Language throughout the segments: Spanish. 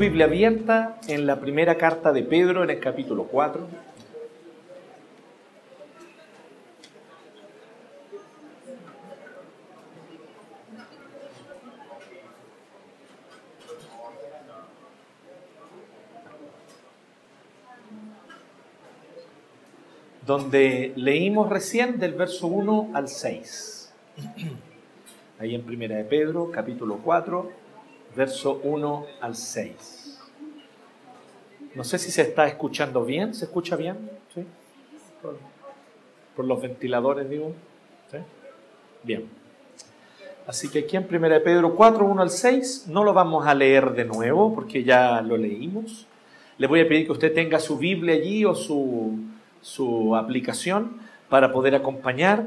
Biblia abierta en la primera carta de Pedro en el capítulo 4. donde leímos recién del verso 1 al 6. Ahí en Primera de Pedro, capítulo 4, verso 1 al 6. No sé si se está escuchando bien, ¿se escucha bien? ¿Sí? Por, los ventiladores, digo. Bien. Así que aquí en Primera de Pedro 4, 1 al 6, no lo vamos a leer de nuevo porque ya lo leímos. Le voy a pedir que usted tenga su Biblia allí o su, su aplicación para poder acompañar.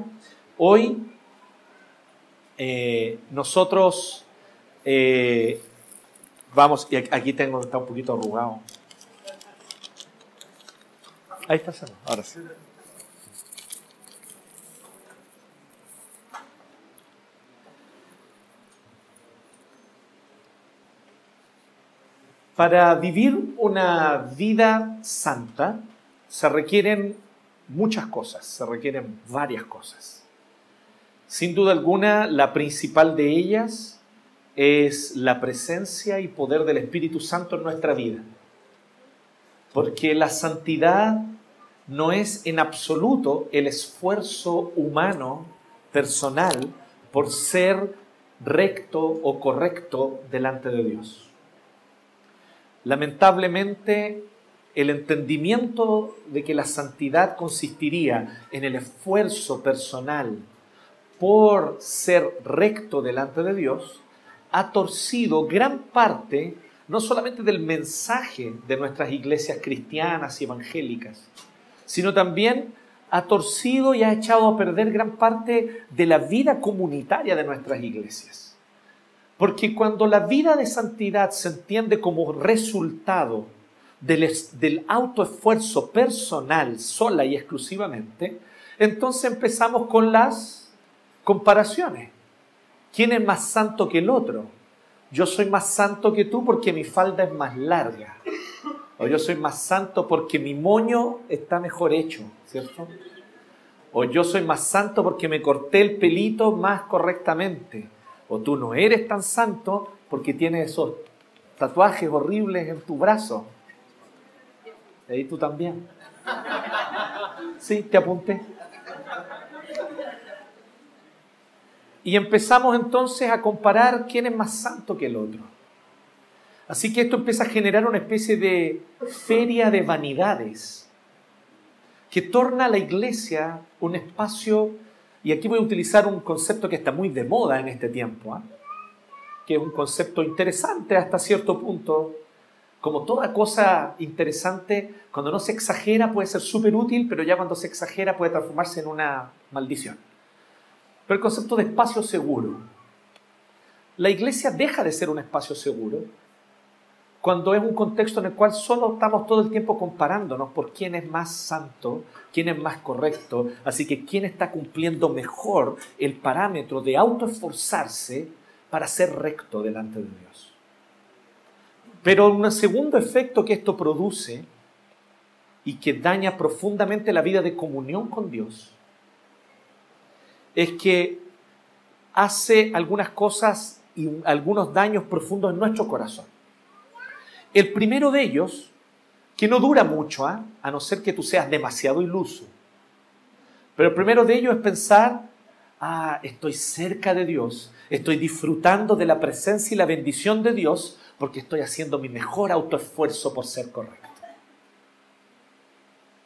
Hoy eh, nosotros eh, vamos, y aquí tengo, está un poquito arrugado. Ahí está, ahora sí. Para vivir una vida santa se requieren muchas cosas, se requieren varias cosas. Sin duda alguna, la principal de ellas es la presencia y poder del Espíritu Santo en nuestra vida. Porque la santidad no es en absoluto el esfuerzo humano, personal, por ser recto o correcto delante de Dios. Lamentablemente, el entendimiento de que la santidad consistiría en el esfuerzo personal por ser recto delante de Dios, ha torcido gran parte no solamente del mensaje de nuestras iglesias cristianas y evangélicas, sino también ha torcido y ha echado a perder gran parte de la vida comunitaria de nuestras iglesias. Porque cuando la vida de santidad se entiende como resultado del, del autoesfuerzo personal sola y exclusivamente, entonces empezamos con las comparaciones. ¿Quién es más santo que el otro? Yo soy más santo que tú porque mi falda es más larga. O yo soy más santo porque mi moño está mejor hecho, ¿cierto? O yo soy más santo porque me corté el pelito más correctamente. O tú no eres tan santo porque tienes esos tatuajes horribles en tu brazo. Y tú también. Sí, te apunté. Y empezamos entonces a comparar quién es más santo que el otro. Así que esto empieza a generar una especie de feria de vanidades que torna a la iglesia un espacio, y aquí voy a utilizar un concepto que está muy de moda en este tiempo, ¿ah? que es un concepto interesante hasta cierto punto. Como toda cosa interesante, cuando no se exagera puede ser súper útil, pero ya cuando se exagera puede transformarse en una maldición. Pero el concepto de espacio seguro. La iglesia deja de ser un espacio seguro cuando es un contexto en el cual solo estamos todo el tiempo comparándonos por quién es más santo, quién es más correcto, así que quién está cumpliendo mejor el parámetro de autoesforzarse para ser recto delante de Dios. Pero un segundo efecto que esto produce y que daña profundamente la vida de comunión con Dios es que hace algunas cosas y algunos daños profundos en nuestro corazón. El primero de ellos, que no dura mucho, ¿ah? a no ser que tú seas demasiado iluso, pero el primero de ellos es pensar, ah, estoy cerca de Dios, estoy disfrutando de la presencia y la bendición de Dios porque estoy haciendo mi mejor autoesfuerzo por ser correcto.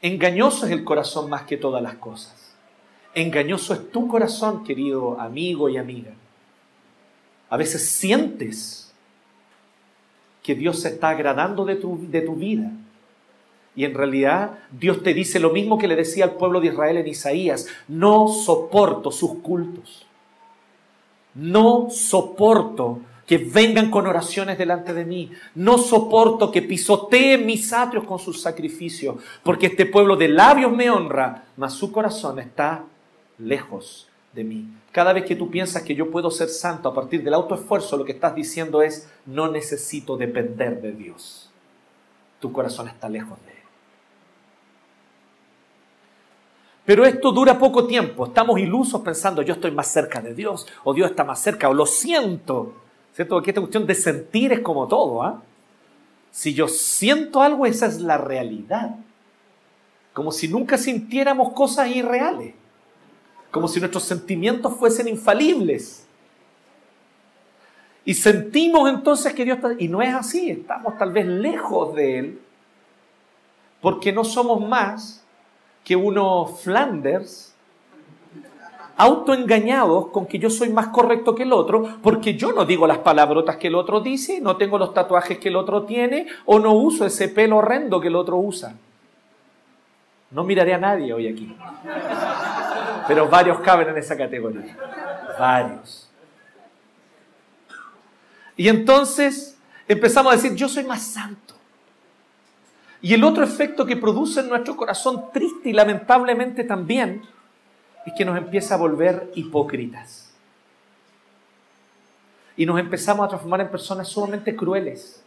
Engañoso es el corazón más que todas las cosas. Engañoso es tu corazón, querido amigo y amiga. A veces sientes que Dios se está agradando de tu, de tu vida. Y en realidad Dios te dice lo mismo que le decía al pueblo de Israel en Isaías, no soporto sus cultos. No soporto que vengan con oraciones delante de mí. No soporto que pisoteen mis atrios con sus sacrificios, porque este pueblo de labios me honra, mas su corazón está lejos de mí. Cada vez que tú piensas que yo puedo ser santo a partir del autoesfuerzo, lo que estás diciendo es, no necesito depender de Dios. Tu corazón está lejos de Él. Pero esto dura poco tiempo. Estamos ilusos pensando, yo estoy más cerca de Dios, o Dios está más cerca, o lo siento. ¿Cierto? Porque esta cuestión de sentir es como todo. ¿ah? Si yo siento algo, esa es la realidad. Como si nunca sintiéramos cosas irreales. Como si nuestros sentimientos fuesen infalibles. Y sentimos entonces que Dios está... Y no es así, estamos tal vez lejos de Él, porque no somos más que unos Flanders autoengañados con que yo soy más correcto que el otro, porque yo no digo las palabrotas que el otro dice, no tengo los tatuajes que el otro tiene, o no uso ese pelo horrendo que el otro usa. No miraré a nadie hoy aquí. Pero varios caben en esa categoría. Varios. Y entonces empezamos a decir, yo soy más santo. Y el otro efecto que produce en nuestro corazón triste y lamentablemente también es que nos empieza a volver hipócritas. Y nos empezamos a transformar en personas sumamente crueles.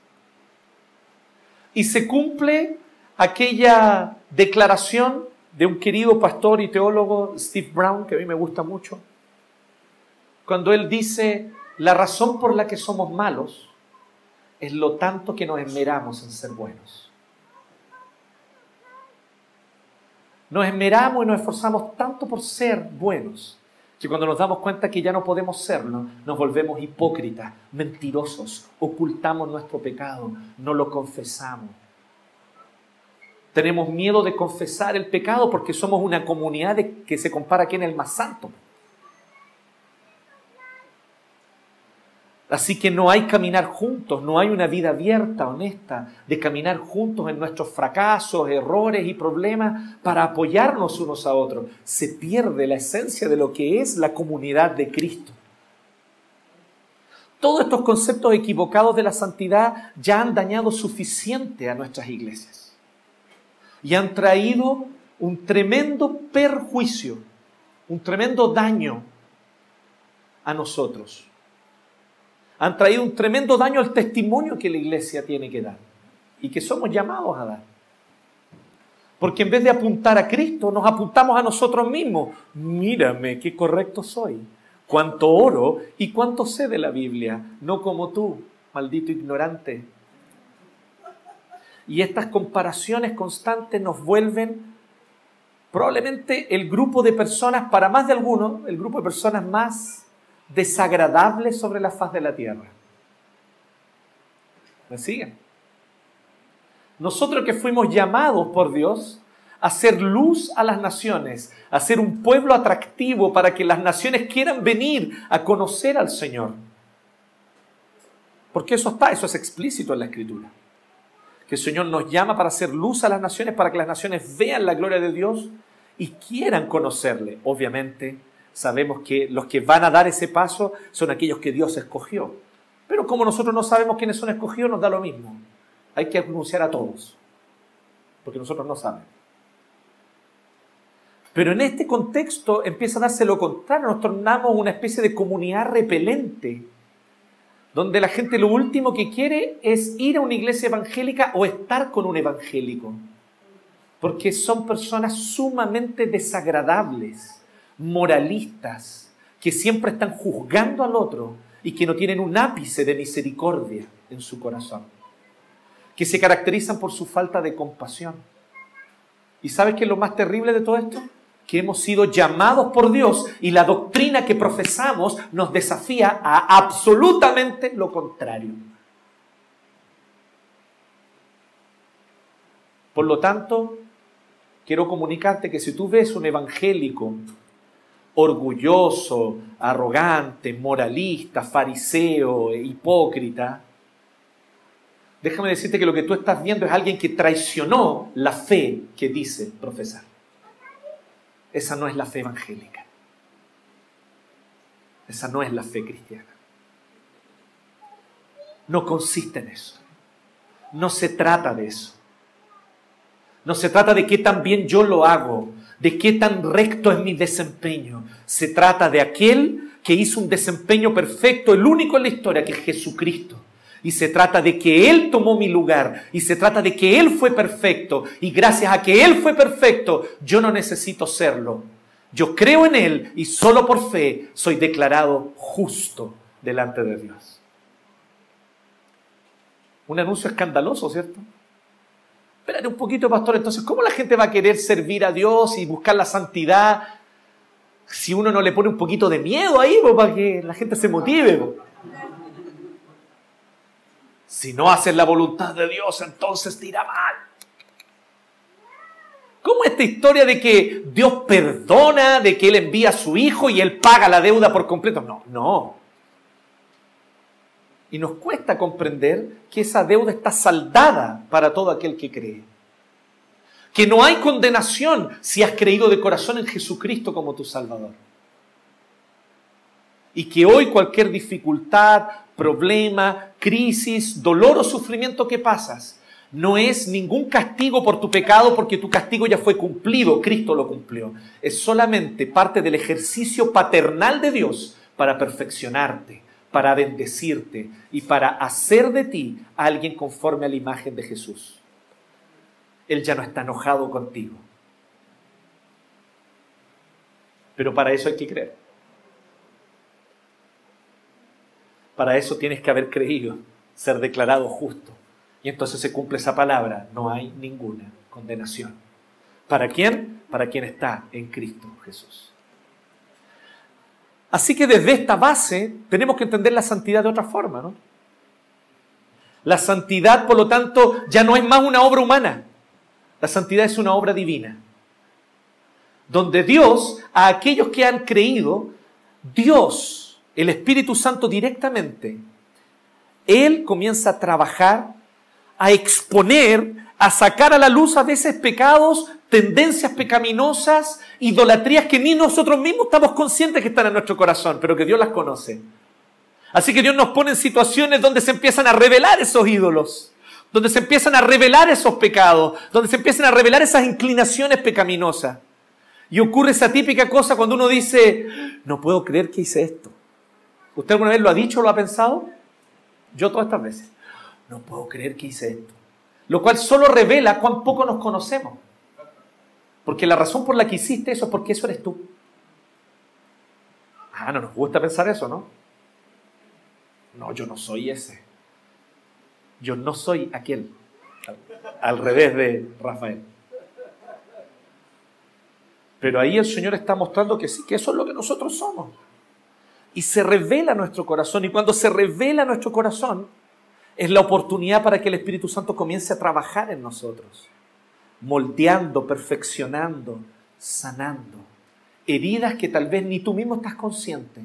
Y se cumple aquella declaración de un querido pastor y teólogo, Steve Brown, que a mí me gusta mucho, cuando él dice, la razón por la que somos malos es lo tanto que nos esmeramos en ser buenos. Nos esmeramos y nos esforzamos tanto por ser buenos que cuando nos damos cuenta que ya no podemos serlo, nos volvemos hipócritas, mentirosos, ocultamos nuestro pecado, no lo confesamos. Tenemos miedo de confesar el pecado porque somos una comunidad que se compara aquí en el más santo. Así que no hay caminar juntos, no hay una vida abierta, honesta, de caminar juntos en nuestros fracasos, errores y problemas para apoyarnos unos a otros. Se pierde la esencia de lo que es la comunidad de Cristo. Todos estos conceptos equivocados de la santidad ya han dañado suficiente a nuestras iglesias y han traído un tremendo perjuicio, un tremendo daño a nosotros han traído un tremendo daño al testimonio que la iglesia tiene que dar y que somos llamados a dar. Porque en vez de apuntar a Cristo, nos apuntamos a nosotros mismos. Mírame, qué correcto soy. Cuánto oro y cuánto sé de la Biblia, no como tú, maldito ignorante. Y estas comparaciones constantes nos vuelven probablemente el grupo de personas, para más de algunos, el grupo de personas más desagradable sobre la faz de la tierra. ¿Me siguen? Nosotros que fuimos llamados por Dios a hacer luz a las naciones, a ser un pueblo atractivo para que las naciones quieran venir a conocer al Señor. Porque eso está, eso es explícito en la Escritura. Que el Señor nos llama para hacer luz a las naciones, para que las naciones vean la gloria de Dios y quieran conocerle, obviamente sabemos que los que van a dar ese paso son aquellos que Dios escogió. Pero como nosotros no sabemos quiénes son escogidos, nos da lo mismo. Hay que anunciar a todos, porque nosotros no sabemos. Pero en este contexto empieza a darse lo contrario, nos tornamos una especie de comunidad repelente, donde la gente lo último que quiere es ir a una iglesia evangélica o estar con un evangélico, porque son personas sumamente desagradables moralistas que siempre están juzgando al otro y que no tienen un ápice de misericordia en su corazón, que se caracterizan por su falta de compasión. ¿Y sabes qué es lo más terrible de todo esto? Que hemos sido llamados por Dios y la doctrina que profesamos nos desafía a absolutamente lo contrario. Por lo tanto, quiero comunicarte que si tú ves un evangélico orgulloso, arrogante, moralista, fariseo, hipócrita, déjame decirte que lo que tú estás viendo es alguien que traicionó la fe que dice profesar. Esa no es la fe evangélica. Esa no es la fe cristiana. No consiste en eso. No se trata de eso. No se trata de qué tan bien yo lo hago, de qué tan recto es mi desempeño. Se trata de aquel que hizo un desempeño perfecto, el único en la historia, que es Jesucristo. Y se trata de que Él tomó mi lugar. Y se trata de que Él fue perfecto. Y gracias a que Él fue perfecto, yo no necesito serlo. Yo creo en Él y solo por fe soy declarado justo delante de Dios. Un anuncio escandaloso, ¿cierto? Espérate un poquito, pastor. Entonces, ¿cómo la gente va a querer servir a Dios y buscar la santidad si uno no le pone un poquito de miedo ahí para que la gente se motive? Si no haces la voluntad de Dios, entonces te irá mal. ¿Cómo esta historia de que Dios perdona, de que Él envía a su Hijo y Él paga la deuda por completo? No, no. Y nos cuesta comprender que esa deuda está saldada para todo aquel que cree. Que no hay condenación si has creído de corazón en Jesucristo como tu Salvador. Y que hoy cualquier dificultad, problema, crisis, dolor o sufrimiento que pasas, no es ningún castigo por tu pecado porque tu castigo ya fue cumplido, Cristo lo cumplió. Es solamente parte del ejercicio paternal de Dios para perfeccionarte, para bendecirte y para hacer de ti alguien conforme a la imagen de Jesús. Él ya no está enojado contigo. Pero para eso hay que creer. Para eso tienes que haber creído, ser declarado justo. Y entonces se cumple esa palabra, no hay ninguna condenación. ¿Para quién? Para quien está en Cristo Jesús. Así que desde esta base tenemos que entender la santidad de otra forma, ¿no? La santidad, por lo tanto, ya no es más una obra humana. La santidad es una obra divina. Donde Dios, a aquellos que han creído, Dios el Espíritu Santo directamente, Él comienza a trabajar, a exponer, a sacar a la luz a veces pecados, tendencias pecaminosas, idolatrías que ni nosotros mismos estamos conscientes que están en nuestro corazón, pero que Dios las conoce. Así que Dios nos pone en situaciones donde se empiezan a revelar esos ídolos, donde se empiezan a revelar esos pecados, donde se empiezan a revelar esas inclinaciones pecaminosas. Y ocurre esa típica cosa cuando uno dice, no puedo creer que hice esto. ¿Usted alguna vez lo ha dicho o lo ha pensado? Yo todas estas veces. No puedo creer que hice esto. Lo cual solo revela cuán poco nos conocemos. Porque la razón por la que hiciste eso es porque eso eres tú. Ah, no nos gusta pensar eso, ¿no? No, yo no soy ese. Yo no soy aquel. Al revés de Rafael. Pero ahí el Señor está mostrando que sí, que eso es lo que nosotros somos y se revela nuestro corazón. Y cuando se revela nuestro corazón, es la oportunidad para que el Espíritu Santo comience a trabajar en nosotros, moldeando, perfeccionando, sanando. Heridas que tal vez ni tú mismo estás consciente.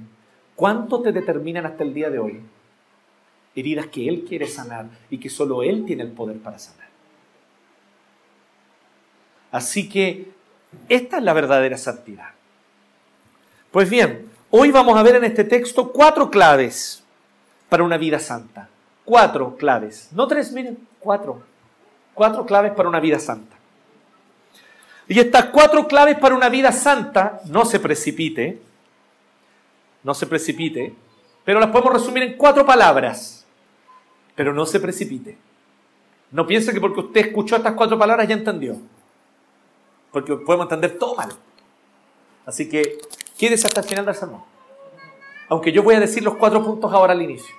¿Cuánto te determinan hasta el día de hoy? Heridas que Él quiere sanar y que solo Él tiene el poder para sanar. Así que esta es la verdadera santidad. Pues bien, Hoy vamos a ver en este texto cuatro claves para una vida santa. Cuatro claves. No tres, miren, cuatro. Cuatro claves para una vida santa. Y estas cuatro claves para una vida santa, no se precipite, no se precipite, pero las podemos resumir en cuatro palabras. Pero no se precipite. No piense que porque usted escuchó estas cuatro palabras ya entendió. Porque podemos entender todo mal. Así que Quédese hasta el final del sermón. Aunque yo voy a decir los cuatro puntos ahora al inicio.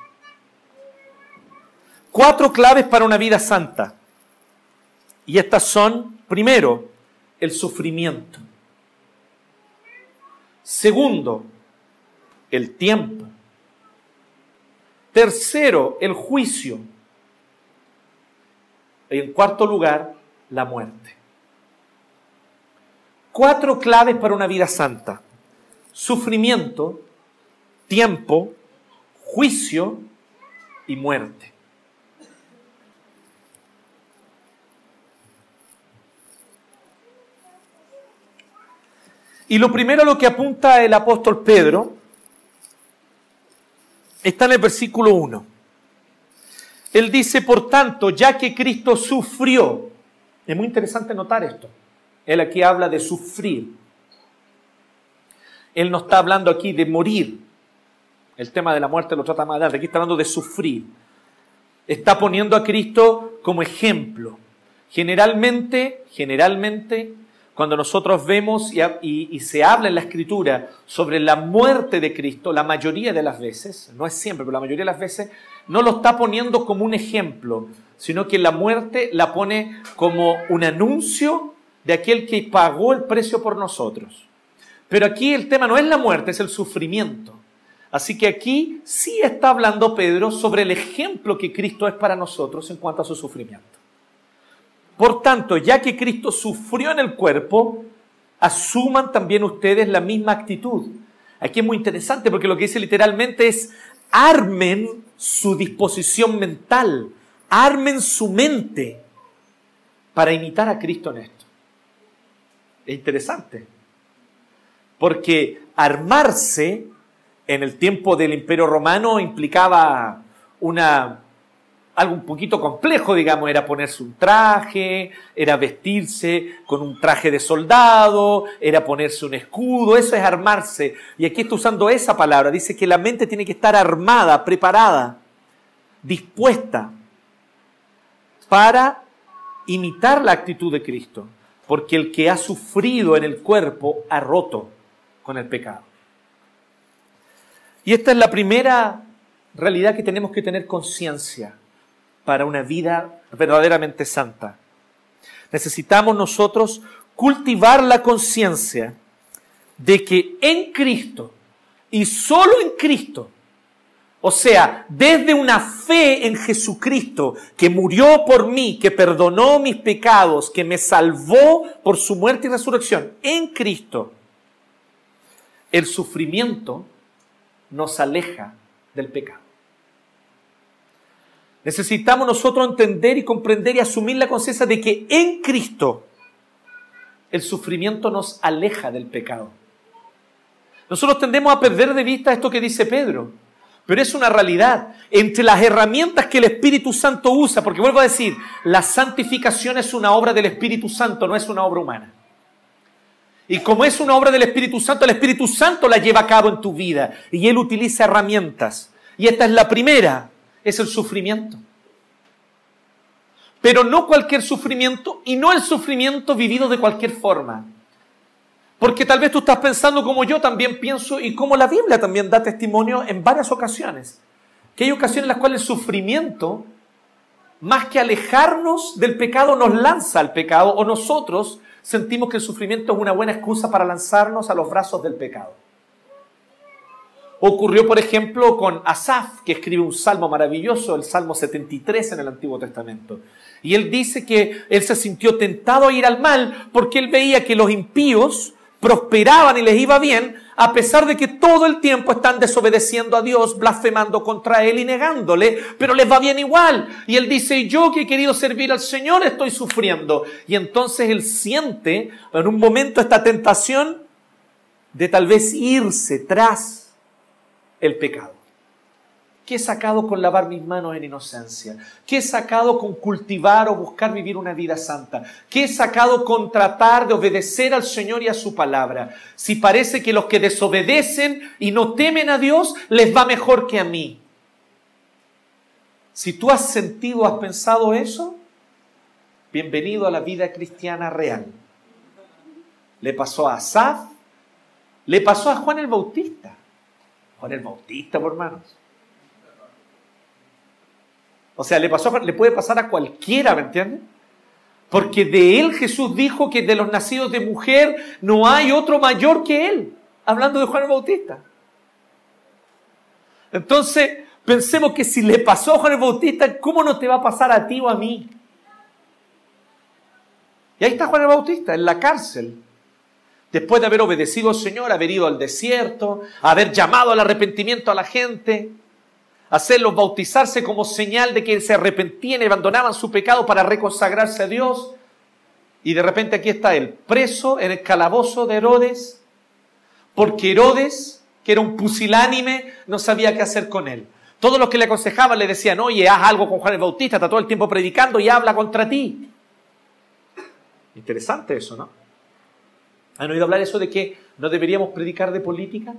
Cuatro claves para una vida santa. Y estas son, primero, el sufrimiento. Segundo, el tiempo. Tercero, el juicio. Y en cuarto lugar, la muerte. Cuatro claves para una vida santa sufrimiento, tiempo, juicio y muerte. Y lo primero a lo que apunta el apóstol Pedro está en el versículo 1. Él dice, por tanto, ya que Cristo sufrió, es muy interesante notar esto, él aquí habla de sufrir. Él no está hablando aquí de morir. El tema de la muerte lo trata más adelante. Aquí está hablando de sufrir. Está poniendo a Cristo como ejemplo. Generalmente, generalmente, cuando nosotros vemos y, y, se habla en la escritura sobre la muerte de Cristo, la mayoría de las veces, no es siempre, pero la mayoría de las veces, no lo está poniendo como un ejemplo, sino que la muerte la pone como un anuncio de aquel que pagó el precio por nosotros. Pero aquí el tema no es la muerte, es el sufrimiento. Así que aquí sí está hablando Pedro sobre el ejemplo que Cristo es para nosotros en cuanto a su sufrimiento. Por tanto, ya que Cristo sufrió en el cuerpo, asuman también ustedes la misma actitud. Aquí es muy interesante porque lo que dice literalmente es armen su disposición mental, armen su mente para imitar a Cristo en esto. Es interesante, porque armarse en el tiempo del Imperio Romano implicaba una algo un poquito complejo, digamos, era ponerse un traje, era vestirse con un traje de soldado, era ponerse un escudo, eso es armarse. Y aquí está usando esa palabra, dice que la mente tiene que estar armada, preparada, dispuesta para imitar la actitud de Cristo, porque el que ha sufrido en el cuerpo ha roto con el pecado. Y esta es la primera realidad que tenemos que tener conciencia para una vida verdaderamente santa. Necesitamos nosotros cultivar la conciencia de que en Cristo y solo en Cristo, o sea, desde una fe en Jesucristo que murió por mí, que perdonó mis pecados, que me salvó por su muerte y resurrección, en Cristo, el sufrimiento nos aleja del pecado. Necesitamos nosotros entender y comprender y asumir la conciencia de que en Cristo el sufrimiento nos aleja del pecado. Nosotros tendemos a perder de vista esto que dice Pedro, pero es una realidad. Entre las herramientas que el Espíritu Santo usa, porque vuelvo a decir, la santificación es una obra del Espíritu Santo, no es una obra humana. Y como es una obra del Espíritu Santo, el Espíritu Santo la lleva a cabo en tu vida y Él utiliza herramientas. Y esta es la primera, es el sufrimiento. Pero no cualquier sufrimiento y no el sufrimiento vivido de cualquier forma. Porque tal vez tú estás pensando como yo también pienso y como la Biblia también da testimonio en varias ocasiones. Que hay ocasiones en las cuales el sufrimiento, más que alejarnos del pecado, nos lanza al pecado o nosotros sentimos que el sufrimiento es una buena excusa para lanzarnos a los brazos del pecado. Ocurrió, por ejemplo, con Asaf, que escribe un salmo maravilloso, el Salmo 73 en el Antiguo Testamento. Y él dice que él se sintió tentado a ir al mal porque él veía que los impíos prosperaban y les iba bien, a pesar de que todo el tiempo están desobedeciendo a Dios, blasfemando contra Él y negándole, pero les va bien igual. Y Él dice, yo que he querido servir al Señor estoy sufriendo. Y entonces Él siente en un momento esta tentación de tal vez irse tras el pecado? ¿Qué he sacado con lavar mis manos en inocencia? ¿Qué he sacado con cultivar o buscar vivir una vida santa? ¿Qué he sacado con tratar de obedecer al Señor y a su palabra? Si parece que los que desobedecen y no temen a Dios les va mejor que a mí. Si tú has sentido, has pensado eso, bienvenido a la vida cristiana real. Le pasó a Asaf, le pasó a Juan el Bautista. Juan el Bautista, por hermanos. O sea, le, pasó, le puede pasar a cualquiera, ¿me entienden? Porque de él Jesús dijo que de los nacidos de mujer no hay otro mayor que él, hablando de Juan el Bautista. Entonces, pensemos que si le pasó a Juan el Bautista, ¿cómo no te va a pasar a ti o a mí? Y ahí está Juan el Bautista, en la cárcel, después de haber obedecido al Señor, haber ido al desierto, haber llamado al arrepentimiento a la gente, hacerlos bautizarse como señal de que se arrepentían y abandonaban su pecado para reconsagrarse a Dios. Y de repente aquí está él, preso en el calabozo de Herodes, porque Herodes, que era un pusilánime, no sabía qué hacer con él. Todos los que le aconsejaban le decían, oye, haz algo con Juan el Bautista, está todo el tiempo predicando y habla contra ti. Interesante eso, ¿no? ¿Han oído hablar eso de que no deberíamos predicar de política?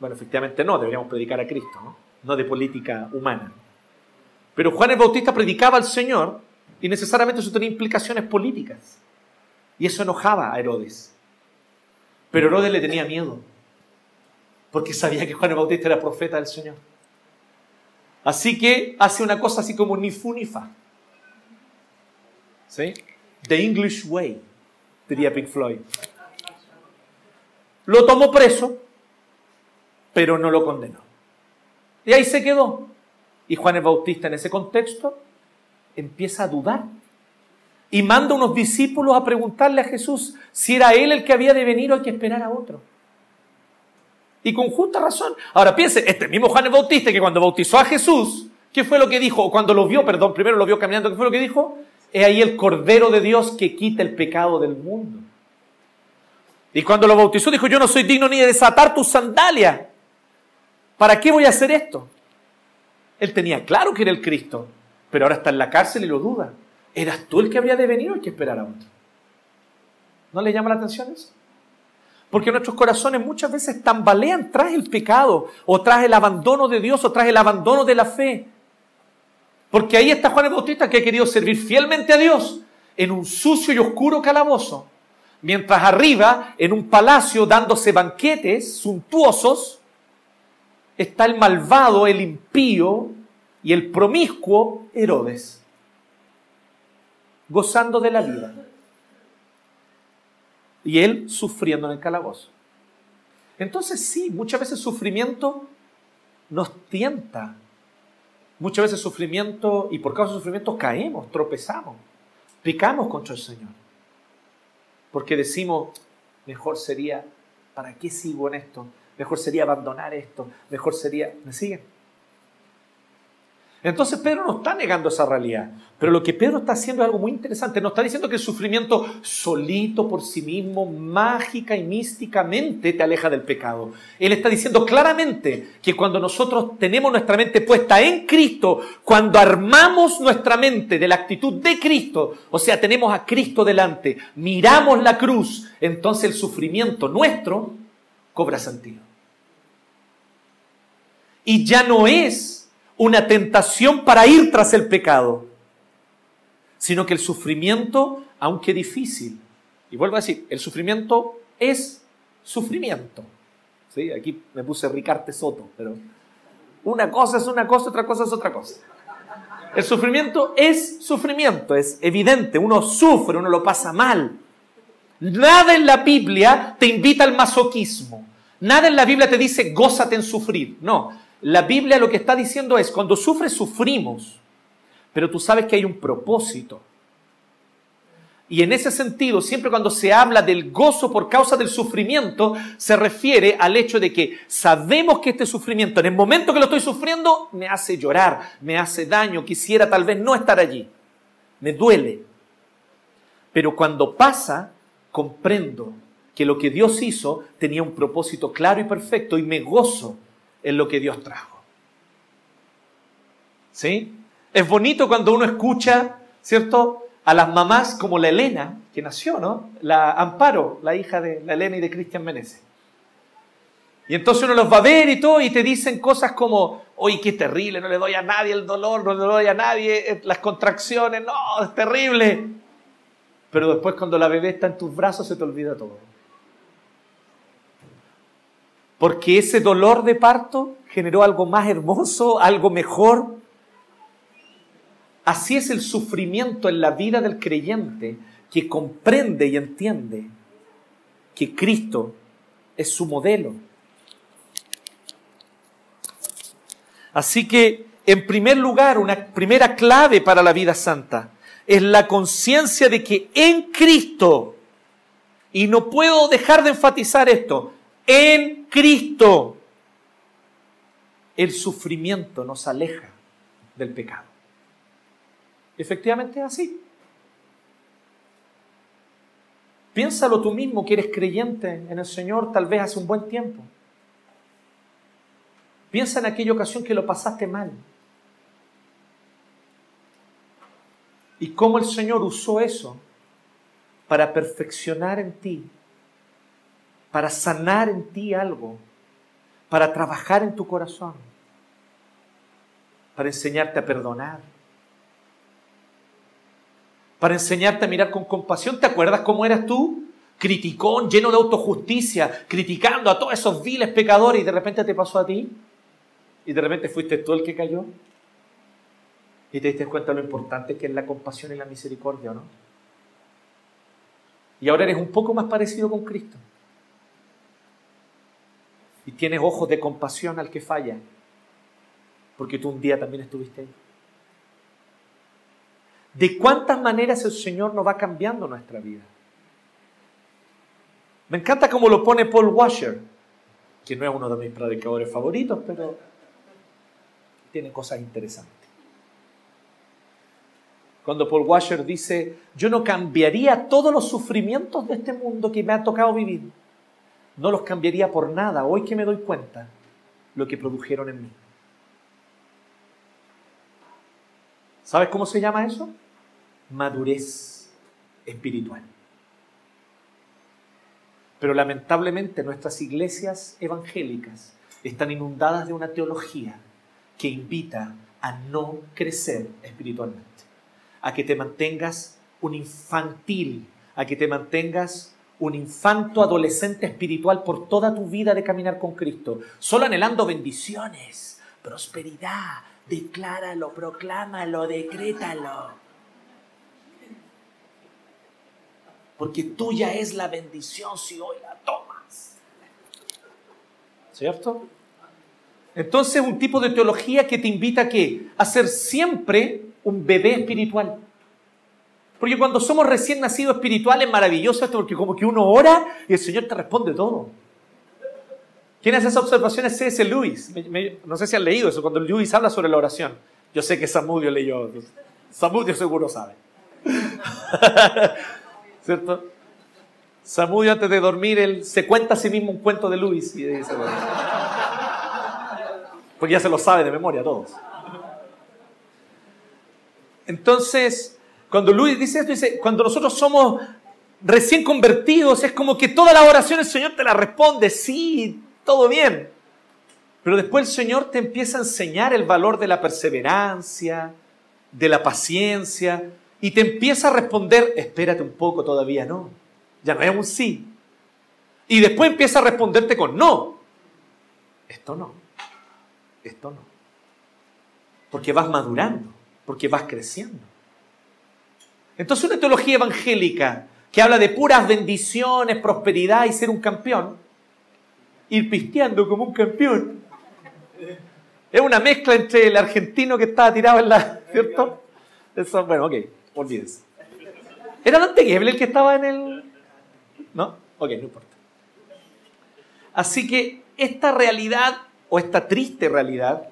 Bueno, efectivamente no, deberíamos predicar a Cristo, ¿no? No de política humana. Pero Juan el Bautista predicaba al Señor y necesariamente eso tenía implicaciones políticas. Y eso enojaba a Herodes. Pero Herodes le tenía miedo, porque sabía que Juan el Bautista era profeta del Señor. Así que hace una cosa así como ni fu ni fa. ¿Sí? The English Way, diría Pink Floyd. Lo tomó preso, pero no lo condenó. Y ahí se quedó. Y Juan el Bautista en ese contexto empieza a dudar. Y manda unos discípulos a preguntarle a Jesús si era él el que había de venir o hay que esperar a otro. Y con justa razón. Ahora piense, este mismo Juan el Bautista que cuando bautizó a Jesús, ¿qué fue lo que dijo? O cuando lo vio, perdón, primero lo vio caminando, ¿qué fue lo que dijo? Es ahí el Cordero de Dios que quita el pecado del mundo. Y cuando lo bautizó dijo, yo no soy digno ni de desatar tus sandalias. ¿Para qué voy a hacer esto? Él tenía claro que era el Cristo, pero ahora está en la cárcel y lo duda. ¿Eras tú el que habría de venir que esperar a otro? ¿No le llama la atención eso? Porque nuestros corazones muchas veces tambalean tras el pecado, o tras el abandono de Dios, o tras el abandono de la fe. Porque ahí está Juan el Bautista que ha querido servir fielmente a Dios en un sucio y oscuro calabozo, mientras arriba, en un palacio dándose banquetes suntuosos, está el malvado, el impío y el promiscuo Herodes, gozando de la vida y él sufriendo en el calabozo. Entonces sí, muchas veces sufrimiento nos tienta. Muchas veces sufrimiento, y por causa del sufrimiento caemos, tropezamos, picamos contra el Señor. Porque decimos, mejor sería, ¿para qué sigo en esto? Mejor sería abandonar esto, mejor sería, ¿me siguen? Entonces Pedro no está negando esa realidad, pero lo que Pedro está haciendo es algo muy interesante. No está diciendo que el sufrimiento solito por sí mismo, mágica y místicamente te aleja del pecado. Él está diciendo claramente que cuando nosotros tenemos nuestra mente puesta en Cristo, cuando armamos nuestra mente de la actitud de Cristo, o sea, tenemos a Cristo delante, miramos la cruz, entonces el sufrimiento nuestro cobra sentido. Y ya no es una tentación para ir tras el pecado, sino que el sufrimiento, aunque difícil, y vuelvo a decir, el sufrimiento es sufrimiento. ¿Sí? Aquí me puse Ricarte Soto, pero una cosa es una cosa, otra cosa es otra cosa. El sufrimiento es sufrimiento, es evidente, uno sufre, uno lo pasa mal. Nada en la Biblia te invita al masoquismo. Nada en la Biblia te dice gózate en sufrir. No, la Biblia lo que está diciendo es, cuando sufres, sufrimos, pero tú sabes que hay un propósito. Y en ese sentido, siempre cuando se habla del gozo por causa del sufrimiento, se refiere al hecho de que sabemos que este sufrimiento, en el momento que lo estoy sufriendo, me hace llorar, me hace daño, quisiera tal vez no estar allí, me duele. Pero cuando pasa, comprendo que lo que Dios hizo tenía un propósito claro y perfecto y me gozo en lo que Dios trajo. ¿Sí? Es bonito cuando uno escucha, ¿cierto? A las mamás como la Elena, que nació, ¿no? La Amparo, la hija de la Elena y de Cristian Meneses. Y entonces uno los va a ver y todo y te dicen cosas como, oye, qué terrible, no le doy a nadie el dolor, no le doy a nadie eh, las contracciones, no, es terrible. Pero después cuando la bebé está en tus brazos se te olvida todo. Porque ese dolor de parto generó algo más hermoso, algo mejor. Así es el sufrimiento en la vida del creyente que comprende y entiende que Cristo es su modelo. Así que, en primer lugar, una primera clave para la vida santa es la conciencia de que en Cristo, y no puedo dejar de enfatizar esto, en Cristo, el sufrimiento nos aleja del pecado. Efectivamente es así. Piénsalo tú mismo que eres creyente en el Señor tal vez hace un buen tiempo. Piensa en aquella ocasión que lo pasaste mal. Y cómo el Señor usó eso para perfeccionar en ti, para sanar en ti algo, para trabajar en tu corazón, para enseñarte a perdonar, para enseñarte a mirar con compasión. ¿Te acuerdas cómo eras tú? Criticón, lleno de autojusticia, criticando a todos esos viles pecadores y de repente te pasó a ti y de repente fuiste tú el que cayó y te diste cuenta de lo importante que es la compasión y la misericordia, ¿no? Y ahora eres un poco más parecido con Cristo. Y tienes ojos de compasión al que falla, porque tú un día también estuviste ahí. ¿De cuántas maneras el Señor nos va cambiando nuestra vida? Me encanta cómo lo pone Paul Washer, que no es uno de mis predicadores favoritos, pero tiene cosas interesantes. Cuando Paul Washer dice, yo no cambiaría todos los sufrimientos de este mundo que me ha tocado vivir, no los cambiaría por nada, hoy que me doy cuenta, lo que produjeron en mí. ¿Sabes cómo se llama eso? Madurez espiritual. Pero lamentablemente nuestras iglesias evangélicas están inundadas de una teología que invita a no crecer espiritualmente, a que te mantengas un infantil, a que te mantengas un infanto adolescente espiritual por toda tu vida de caminar con Cristo, solo anhelando bendiciones, prosperidad, decláralo, proclámalo, decrétalo. Porque tuya es la bendición si hoy la tomas. ¿Cierto? Entonces, un tipo de teología que te invita a qué? A ser siempre un bebé espiritual. Porque cuando somos recién nacidos espirituales, es maravilloso esto, porque como que uno ora y el Señor te responde todo. ¿Quién hace esa observación es C.S. Lewis. no sé si han leído eso, cuando Lewis habla sobre la oración. Yo sé que Samudio leyó. Samudio seguro sabe. ¿Cierto? Samudio antes de dormir, él se cuenta a sí mismo un cuento de Luis y dice, porque ya se lo sabe de memoria todos. Entonces, cuando Luis dice esto, dice, cuando nosotros somos recién convertidos, es como que toda la oración el Señor te la responde, sí, todo bien. Pero después el Señor te empieza a enseñar el valor de la perseverancia, de la paciencia, y te empieza a responder, espérate un poco, todavía no. Ya no es un sí. Y después empieza a responderte con no. Esto no. Esto no. Porque vas madurando, porque vas creciendo. Entonces una teología evangélica que habla de puras bendiciones, prosperidad y ser un campeón, ir pisteando como un campeón, es una mezcla entre el argentino que estaba tirado en la... ¿Cierto? Eso, bueno, ok. Olvídense. ¿Era Dante Gebel el que estaba en el...? ¿No? Ok, no importa. Así que esta realidad, o esta triste realidad,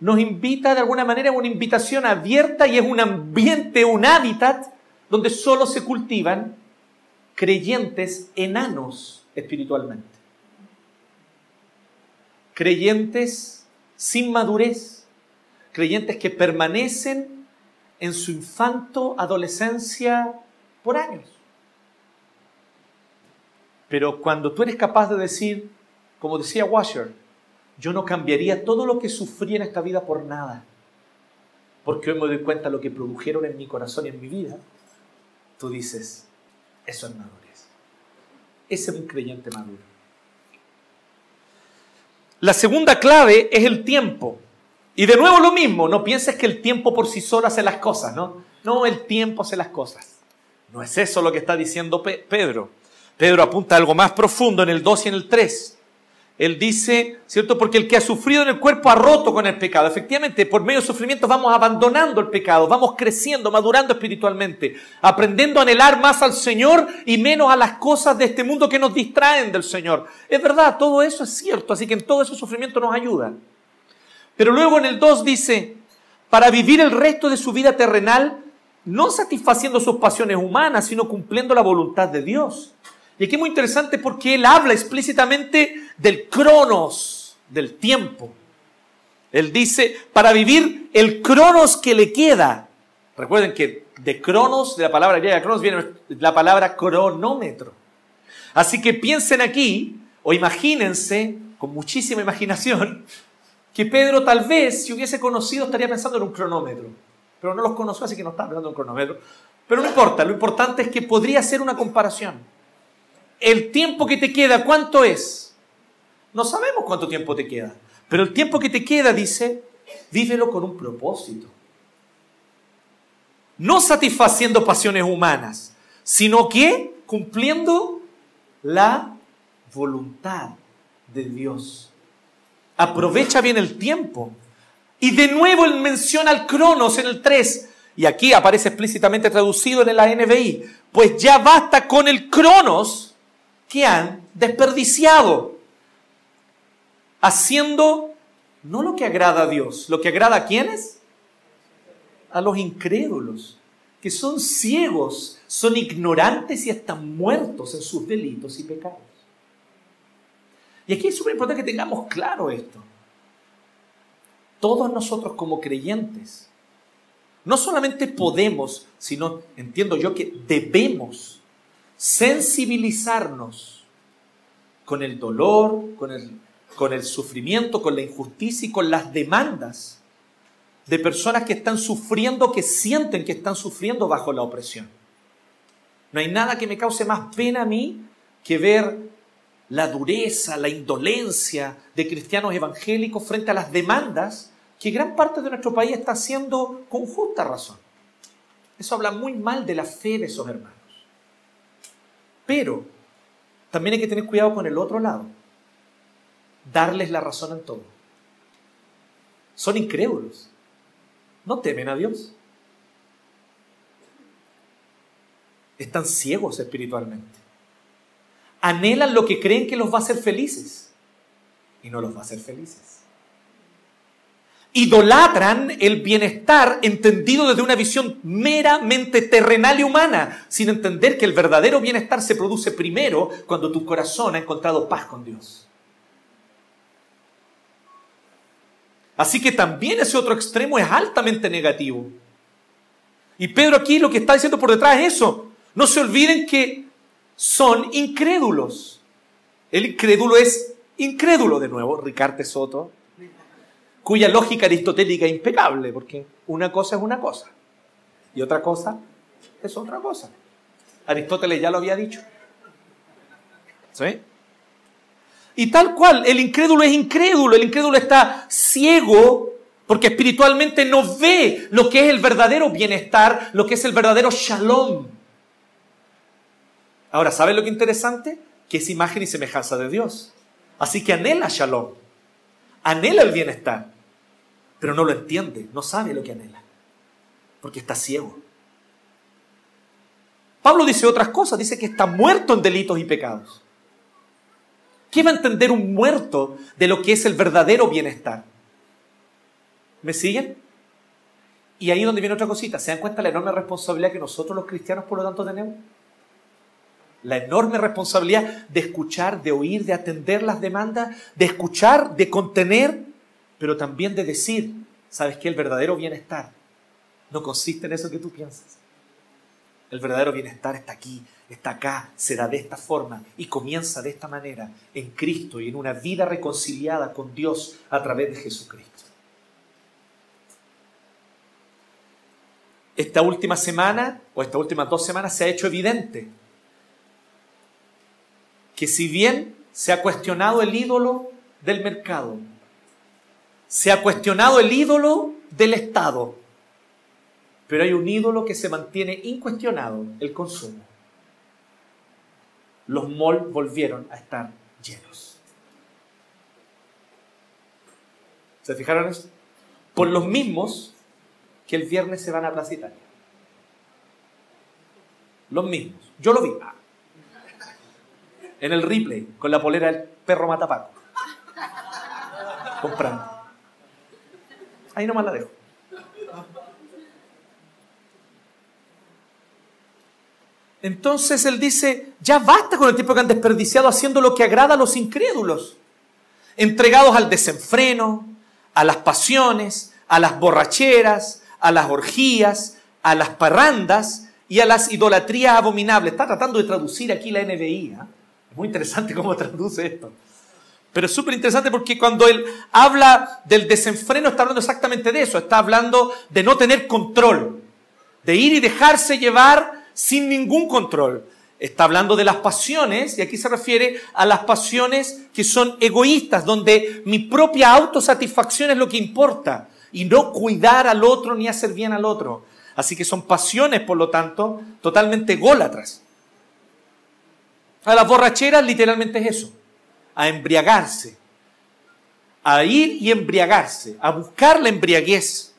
nos invita de alguna manera a una invitación abierta y es un ambiente, un hábitat donde solo se cultivan creyentes enanos espiritualmente. Creyentes sin madurez, creyentes que permanecen en su infanto, adolescencia, por años. Pero cuando tú eres capaz de decir, como decía Washer, yo no cambiaría todo lo que sufrí en esta vida por nada, porque hoy me doy cuenta de lo que produjeron en mi corazón y en mi vida, tú dices, eso es madurez. Ese es un creyente maduro. La segunda clave es el tiempo. Y de nuevo lo mismo, no pienses que el tiempo por sí solo hace las cosas, ¿no? No, el tiempo hace las cosas. No es eso lo que está diciendo Pedro. Pedro apunta a algo más profundo en el 2 y en el 3. Él dice, ¿cierto? Porque el que ha sufrido en el cuerpo ha roto con el pecado. Efectivamente, por medio de sufrimiento vamos abandonando el pecado, vamos creciendo, madurando espiritualmente, aprendiendo a anhelar más al Señor y menos a las cosas de este mundo que nos distraen del Señor. Es verdad, todo eso es cierto, así que en todo ese sufrimiento nos ayuda. Pero luego en el 2 dice, para vivir el resto de su vida terrenal, no satisfaciendo sus pasiones humanas, sino cumpliendo la voluntad de Dios. Y aquí es muy interesante porque él habla explícitamente del cronos, del tiempo. Él dice, para vivir el cronos que le queda. Recuerden que de cronos, de la palabra griega cronos, viene la palabra cronómetro. Así que piensen aquí, o imagínense, con muchísima imaginación, que Pedro tal vez, si hubiese conocido, estaría pensando en un cronómetro. Pero no los conoció, así que no estaba pensando en un cronómetro. Pero no importa, lo importante es que podría ser una comparación. El tiempo que te queda, ¿cuánto es? No sabemos cuánto tiempo te queda. Pero el tiempo que te queda, dice, vívelo con un propósito. No satisfaciendo pasiones humanas, sino que cumpliendo la voluntad de Dios. Aprovecha bien el tiempo. Y de nuevo él menciona al Cronos en el 3. Y aquí aparece explícitamente traducido en la NBI. Pues ya basta con el Cronos que han desperdiciado haciendo no lo que agrada a Dios, lo que agrada a quiénes? A los incrédulos, que son ciegos, son ignorantes y están muertos en sus delitos y pecados. Y aquí es súper importante que tengamos claro esto. Todos nosotros como creyentes, no solamente podemos, sino entiendo yo que debemos sensibilizarnos con el dolor, con el con el sufrimiento, con la injusticia y con las demandas de personas que están sufriendo, que sienten que están sufriendo bajo la opresión. No hay nada que me cause más pena a mí que ver la dureza, la indolencia de cristianos evangélicos frente a las demandas que gran parte de nuestro país está haciendo con justa razón. Eso habla muy mal de la fe de esos hermanos. Pero también hay que tener cuidado con el otro lado darles la razón en todo. Son incrédulos. No temen a Dios. Están ciegos espiritualmente. Anhelan lo que creen que los va a hacer felices y no los va a hacer felices. Idolatran el bienestar entendido desde una visión meramente terrenal y humana, sin entender que el verdadero bienestar se produce primero cuando tu corazón ha encontrado paz con Dios. Así que también ese otro extremo es altamente negativo. Y Pedro aquí lo que está diciendo por detrás es eso. No se olviden que son incrédulos. El incrédulo es incrédulo de nuevo, Ricarte Soto, cuya lógica aristotélica es impecable, porque una cosa es una cosa y otra cosa es otra cosa. Aristóteles ya lo había dicho. ¿Sí? Y tal cual, el incrédulo es incrédulo, el incrédulo está ciego porque espiritualmente no ve lo que es el verdadero bienestar, lo que es el verdadero shalom. Ahora, ¿sabes lo que es interesante? Que es imagen y semejanza de Dios. Así que anhela shalom, anhela el bienestar, pero no lo entiende, no sabe lo que anhela, porque está ciego. Pablo dice otras cosas, dice que está muerto en delitos y pecados. ¿Qué va a entender un muerto de lo que es el verdadero bienestar? ¿Me siguen? Y ahí donde viene otra cosita, ¿se dan cuenta la enorme responsabilidad que nosotros los cristianos por lo tanto tenemos? La enorme responsabilidad de escuchar, de oír, de atender las demandas, de escuchar, de contener, pero también de decir, ¿sabes qué? El verdadero bienestar no consiste en eso que tú piensas. El verdadero bienestar está aquí, está acá, será de esta forma y comienza de esta manera en Cristo y en una vida reconciliada con Dios a través de Jesucristo. Esta última semana o estas últimas dos semanas se ha hecho evidente que si bien se ha cuestionado el ídolo del mercado, se ha cuestionado el ídolo del Estado, pero hay un ídolo que se mantiene incuestionado, el consumo los malls volvieron a estar llenos. ¿Se fijaron eso? Por los mismos que el viernes se van a Plaza Italia. Los mismos. Yo lo vi. En el replay, con la polera del perro matapaco. Comprando. Ahí nomás la dejo. Entonces él dice, ya basta con el tiempo que han desperdiciado haciendo lo que agrada a los incrédulos. entregados al desenfreno, a las pasiones, a las borracheras, a las orgías, a las parrandas y a las idolatrías abominables. Está tratando de traducir aquí la NBI. ¿eh? Es muy interesante cómo traduce esto. Pero es súper interesante porque cuando él habla del desenfreno está hablando exactamente de eso. Está hablando de no tener control, de ir y dejarse llevar sin ningún control. Está hablando de las pasiones, y aquí se refiere a las pasiones que son egoístas, donde mi propia autosatisfacción es lo que importa, y no cuidar al otro ni hacer bien al otro. Así que son pasiones, por lo tanto, totalmente gólatras. A las borracheras literalmente es eso, a embriagarse, a ir y embriagarse, a buscar la embriaguez.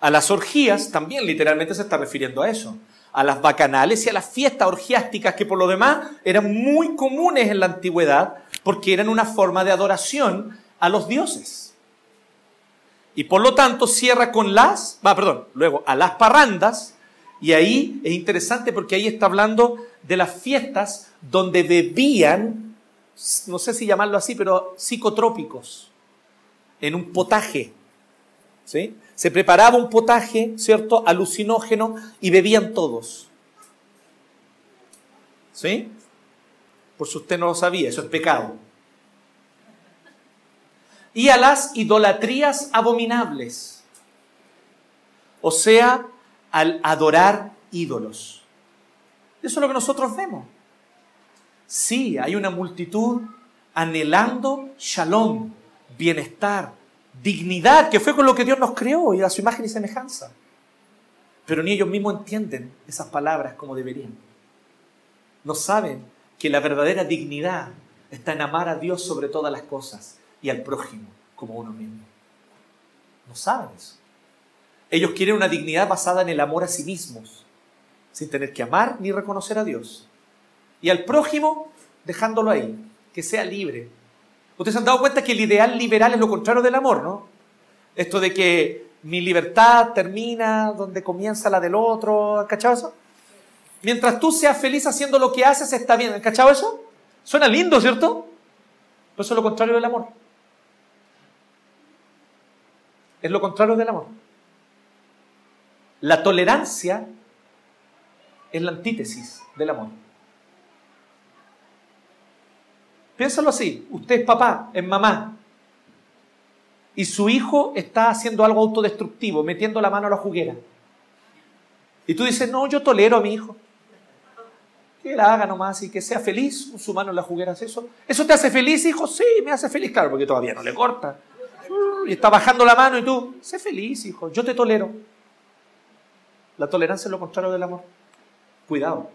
A las orgías también literalmente se está refiriendo a eso, a las bacanales y a las fiestas orgiásticas que por lo demás eran muy comunes en la antigüedad porque eran una forma de adoración a los dioses. Y por lo tanto cierra con las, va, perdón, luego a las parrandas, y ahí es interesante porque ahí está hablando de las fiestas donde bebían, no sé si llamarlo así, pero psicotrópicos, en un potaje. ¿Sí? Se preparaba un potaje, ¿cierto?, alucinógeno y bebían todos. ¿Sí? Por si usted no lo sabía, eso es pecado. Y a las idolatrías abominables. O sea, al adorar ídolos. Eso es lo que nosotros vemos. Sí, hay una multitud anhelando shalom, bienestar, dignidad, que fue con lo que Dios nos creó y a su imagen y semejanza. Pero ni ellos mismos entienden esas palabras como deberían. No saben que la verdadera dignidad está en amar a Dios sobre todas las cosas y al prójimo como uno mismo. No saben eso. Ellos quieren una dignidad basada en el amor a sí mismos, sin tener que amar ni reconocer a Dios. Y al prójimo dejándolo ahí, que sea libre, Ustedes se han dado cuenta que el ideal liberal es lo contrario del amor, ¿no? Esto de que mi libertad termina donde comienza la del otro, ¿cachado eso? Mientras tú seas feliz haciendo lo que haces, está bien, ¿cachado eso? Suena lindo, ¿cierto? Pero eso es lo contrario del amor. Es lo contrario del amor. La tolerancia es la antítesis del amor. Piénsalo así, usted es papá, es mamá, y su hijo está haciendo algo autodestructivo, metiendo la mano a la juguera. Y tú dices, no, yo tolero a mi hijo. Que la haga nomás y que sea feliz su mano en la juguera. ¿Eso, ¿Eso te hace feliz, hijo? Sí, me hace feliz, claro, porque todavía no le corta. Y está bajando la mano y tú, sé feliz, hijo, yo te tolero. La tolerancia es lo contrario del amor. Cuidado.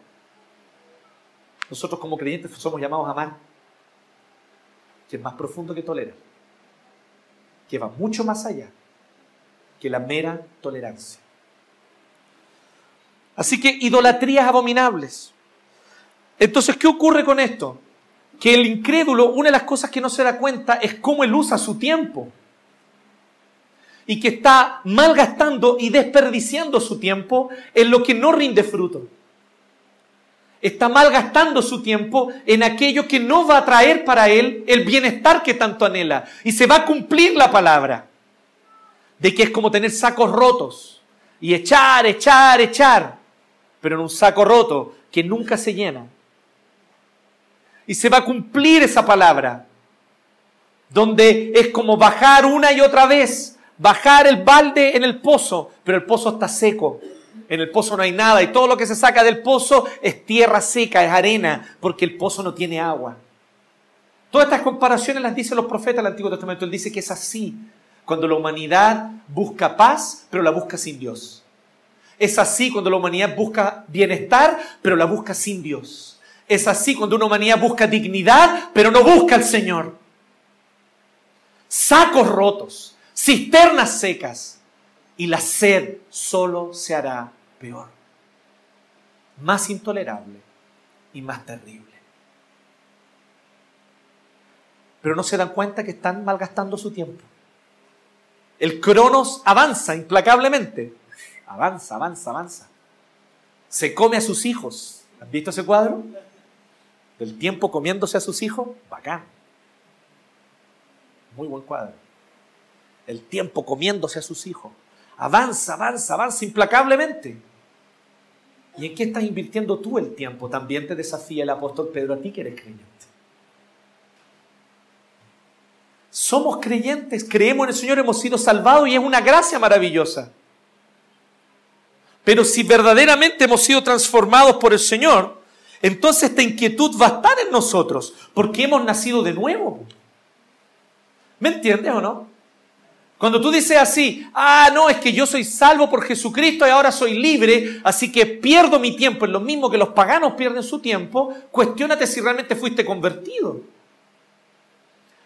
Nosotros como creyentes somos llamados a amar que es más profundo que tolerar, que va mucho más allá que la mera tolerancia. Así que idolatrías abominables. Entonces, ¿qué ocurre con esto? Que el incrédulo, una de las cosas que no se da cuenta es cómo él usa su tiempo. Y que está malgastando y desperdiciando su tiempo en lo que no rinde fruto está malgastando su tiempo en aquello que no va a traer para él el bienestar que tanto anhela. Y se va a cumplir la palabra de que es como tener sacos rotos y echar, echar, echar, pero en un saco roto que nunca se llena. Y se va a cumplir esa palabra, donde es como bajar una y otra vez, bajar el balde en el pozo, pero el pozo está seco en el pozo no hay nada y todo lo que se saca del pozo es tierra seca, es arena, porque el pozo no tiene agua. Todas estas comparaciones las dicen los profetas del Antiguo Testamento. Él dice que es así cuando la humanidad busca paz, pero la busca sin Dios. Es así cuando la humanidad busca bienestar, pero la busca sin Dios. Es así cuando una humanidad busca dignidad, pero no busca al Señor. Sacos rotos, cisternas secas, y la sed solo se hará peor, más intolerable y más terrible. Pero no se dan cuenta que están malgastando su tiempo. El cronos avanza implacablemente. Avanza, avanza, avanza. Se come a sus hijos. ¿Han visto ese cuadro? Del tiempo comiéndose a sus hijos. Bacán. Muy buen cuadro. El tiempo comiéndose a sus hijos. Avanza, avanza, avanza implacablemente. ¿Y en qué estás invirtiendo tú el tiempo? También te desafía el apóstol Pedro a ti que eres creyente. Somos creyentes, creemos en el Señor, hemos sido salvados y es una gracia maravillosa. Pero si verdaderamente hemos sido transformados por el Señor, entonces esta inquietud va a estar en nosotros, porque hemos nacido de nuevo. ¿Me entiendes o no? Cuando tú dices así, ah, no, es que yo soy salvo por Jesucristo y ahora soy libre, así que pierdo mi tiempo, es lo mismo que los paganos pierden su tiempo, cuestiónate si realmente fuiste convertido.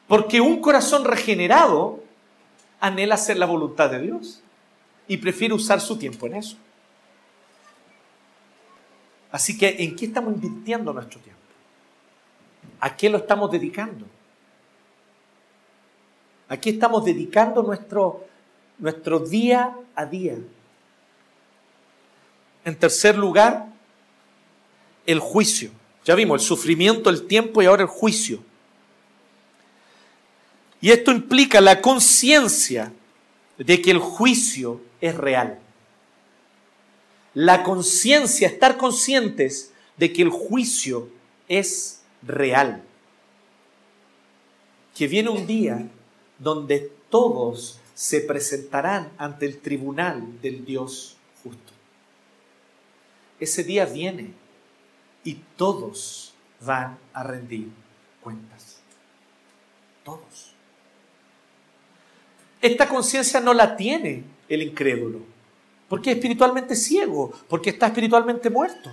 Porque un corazón regenerado anhela hacer la voluntad de Dios y prefiere usar su tiempo en eso. Así que, ¿en qué estamos invirtiendo nuestro tiempo? ¿A qué lo estamos dedicando? ¿A qué estamos dedicando nuestro, nuestro día a día? En tercer lugar, el juicio. Ya vimos el sufrimiento, el tiempo y ahora el juicio. Y esto implica la conciencia de que el juicio es real la conciencia, estar conscientes de que el juicio es real. Que viene un día donde todos se presentarán ante el tribunal del Dios justo. Ese día viene y todos van a rendir cuentas. Todos. Esta conciencia no la tiene el incrédulo porque es espiritualmente ciego, porque está espiritualmente muerto.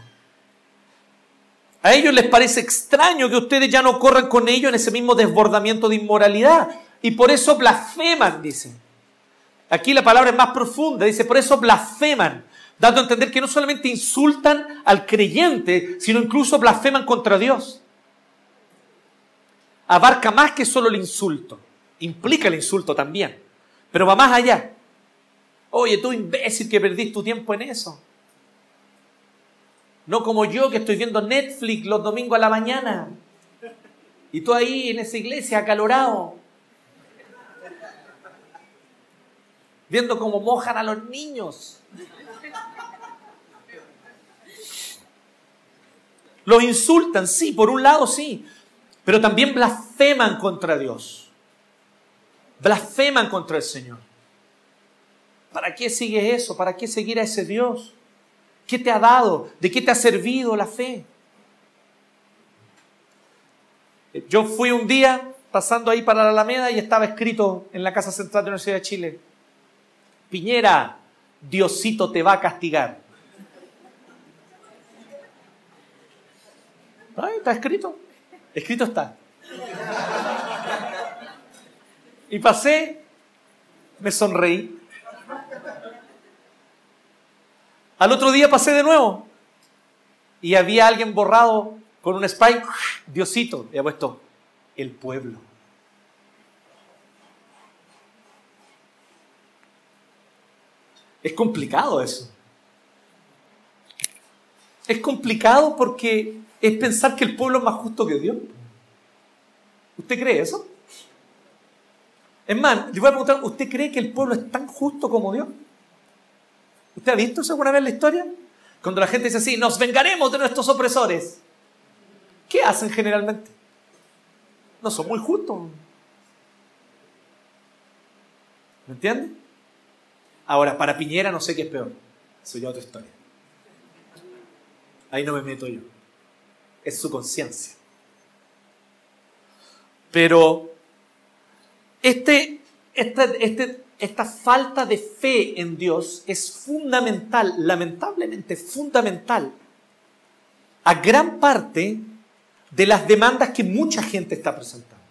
A ellos les parece extraño que ustedes ya no corran con ellos en ese mismo desbordamiento de inmoralidad. Y por eso blasfeman, dice. Aquí la palabra es más profunda, dice, por eso blasfeman, dando a entender que no solamente insultan al creyente, sino incluso blasfeman contra Dios. Abarca más que solo el insulto, implica el insulto también, pero va más allá. Oye, tú imbécil que perdiste tu tiempo en eso. No como yo que estoy viendo Netflix los domingos a la mañana. Y tú ahí en esa iglesia acalorado. Viendo cómo mojan a los niños. Los insultan, sí, por un lado sí, pero también blasfeman contra Dios. Blasfeman contra el Señor. ¿Para qué sigues eso? ¿Para qué seguir a ese Dios? ¿Qué te ha dado? ¿De qué te ha servido la fe? Yo fui un día pasando ahí para la Alameda y estaba escrito en la Casa Central de la Universidad de Chile, Piñera, Diosito te va a castigar. Está escrito. Escrito está. Y pasé, me sonreí Al otro día pasé de nuevo y había alguien borrado con un spike, Diosito, y ha puesto el pueblo. Es complicado eso. Es complicado porque es pensar que el pueblo es más justo que Dios. ¿Usted cree eso? Es más, le voy a preguntar, ¿usted cree que el pueblo es tan justo como Dios? ¿Usted ha visto eso alguna vez la historia? Cuando la gente dice así, nos vengaremos de nuestros opresores. ¿Qué hacen generalmente? No son muy justos. ¿Me entiende? Ahora, para Piñera no sé qué es peor. Eso ya otra historia. Ahí no me meto yo. Es su conciencia. Pero este, este, este esta falta de fe en Dios es fundamental, lamentablemente fundamental, a gran parte de las demandas que mucha gente está presentando.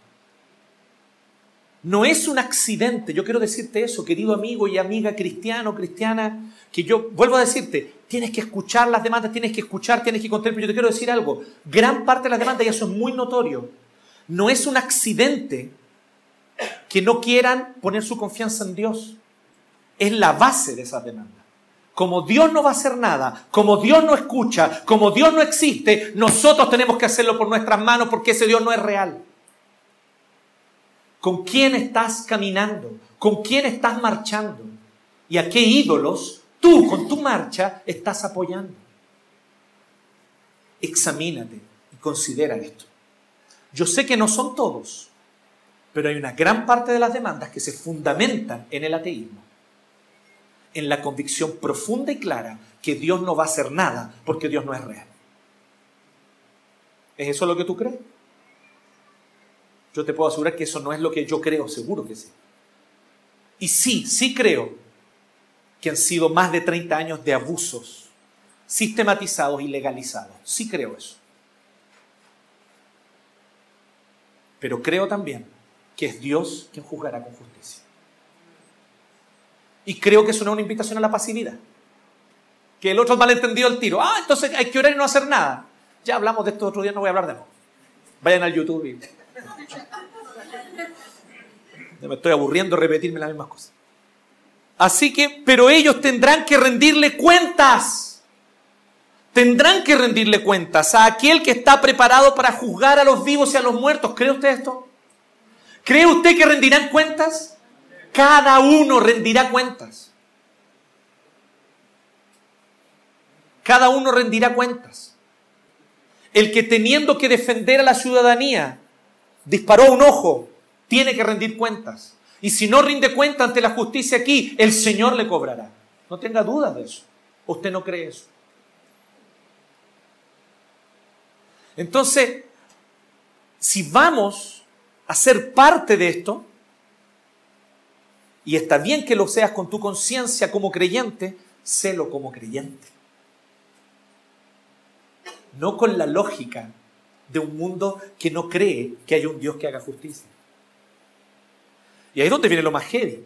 No es un accidente, yo quiero decirte eso, querido amigo y amiga cristiano, cristiana, que yo vuelvo a decirte, tienes que escuchar las demandas, tienes que escuchar, tienes que contar, pero yo te quiero decir algo, gran parte de las demandas, y eso es muy notorio, no es un accidente que no quieran poner su confianza en Dios. Es la base de esas demandas. Como Dios no va a hacer nada, como Dios no escucha, como Dios no existe, nosotros tenemos que hacerlo por nuestras manos porque ese Dios no es real. Con quién estás caminando, con quién estás marchando y a qué ídolos tú con tu marcha estás apoyando. Examínate y considera esto. Yo sé que no son todos, pero hay una gran parte de las demandas que se fundamentan en el ateísmo, en la convicción profunda y clara que Dios no va a hacer nada porque Dios no es real. ¿Es eso lo que tú crees? Yo te puedo asegurar que eso no es lo que yo creo, seguro que sí. Y sí, sí creo que han sido más de 30 años de abusos sistematizados y legalizados. Sí creo eso. Pero creo también que es Dios quien juzgará con justicia. Y creo que eso no es una invitación a la pasividad. Que el otro malentendido el tiro. Ah, entonces hay que orar y no hacer nada. Ya hablamos de esto otro día, no voy a hablar de nuevo. Vayan al YouTube y... Me estoy aburriendo repetirme las mismas cosas. Así que, pero ellos tendrán que rendirle cuentas. Tendrán que rendirle cuentas a aquel que está preparado para juzgar a los vivos y a los muertos. ¿Cree usted esto? ¿Cree usted que rendirán cuentas? Cada uno rendirá cuentas. Cada uno rendirá cuentas. El que teniendo que defender a la ciudadanía disparó un ojo, tiene que rendir cuentas. Y si no rinde cuenta ante la justicia aquí, el Señor le cobrará. No tenga dudas de eso. ¿Usted no cree eso? Entonces, si vamos a ser parte de esto, y está bien que lo seas con tu conciencia como creyente, sélo como creyente. No con la lógica de un mundo que no cree que hay un Dios que haga justicia. Y ahí es donde viene lo más heavy.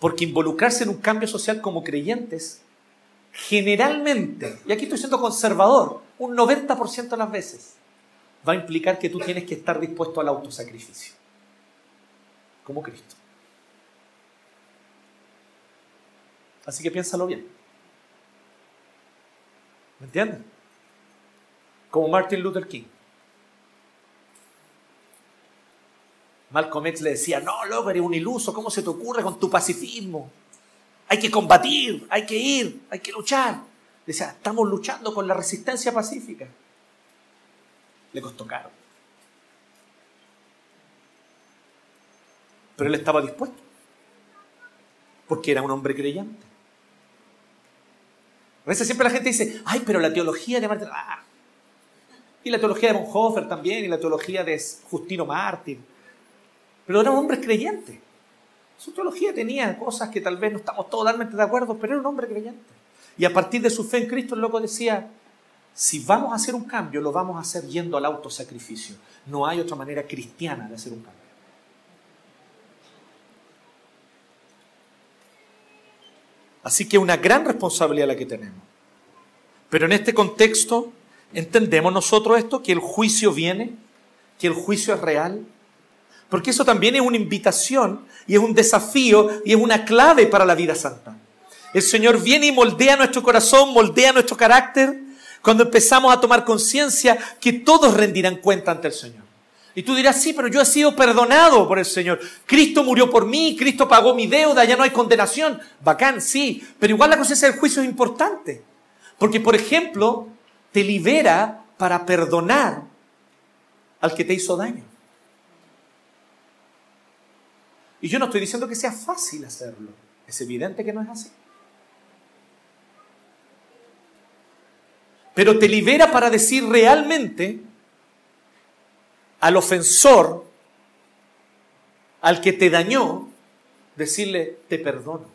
Porque involucrarse en un cambio social como creyentes, generalmente, y aquí estoy siendo conservador, un 90% de las veces, va a implicar que tú tienes que estar dispuesto al autosacrificio. Como Cristo. Así que piénsalo bien. ¿Me entiendes? Como Martin Luther King. Malcolm X le decía, no, loco, eres un iluso, ¿cómo se te ocurre con tu pacifismo? Hay que combatir, hay que ir, hay que luchar. Decía, estamos luchando con la resistencia pacífica. Le costó caro. Pero él estaba dispuesto. Porque era un hombre creyente. A veces siempre la gente dice, ay, pero la teología de Martín... Ah. Y la teología de Bonhoeffer también, y la teología de Justino Mártir pero era un hombre creyente. Su teología tenía cosas que tal vez no estamos totalmente de acuerdo, pero era un hombre creyente. Y a partir de su fe en Cristo, el loco decía, si vamos a hacer un cambio, lo vamos a hacer yendo al autosacrificio. No hay otra manera cristiana de hacer un cambio. Así que una gran responsabilidad la que tenemos. Pero en este contexto, ¿entendemos nosotros esto? Que el juicio viene, que el juicio es real, porque eso también es una invitación y es un desafío y es una clave para la vida santa. El Señor viene y moldea nuestro corazón, moldea nuestro carácter, cuando empezamos a tomar conciencia que todos rendirán cuenta ante el Señor. Y tú dirás, sí, pero yo he sido perdonado por el Señor. Cristo murió por mí, Cristo pagó mi deuda, ya no hay condenación. Bacán, sí, pero igual la conciencia del juicio es importante. Porque, por ejemplo, te libera para perdonar al que te hizo daño. Y yo no estoy diciendo que sea fácil hacerlo. Es evidente que no es así. Pero te libera para decir realmente al ofensor, al que te dañó, decirle, te perdono.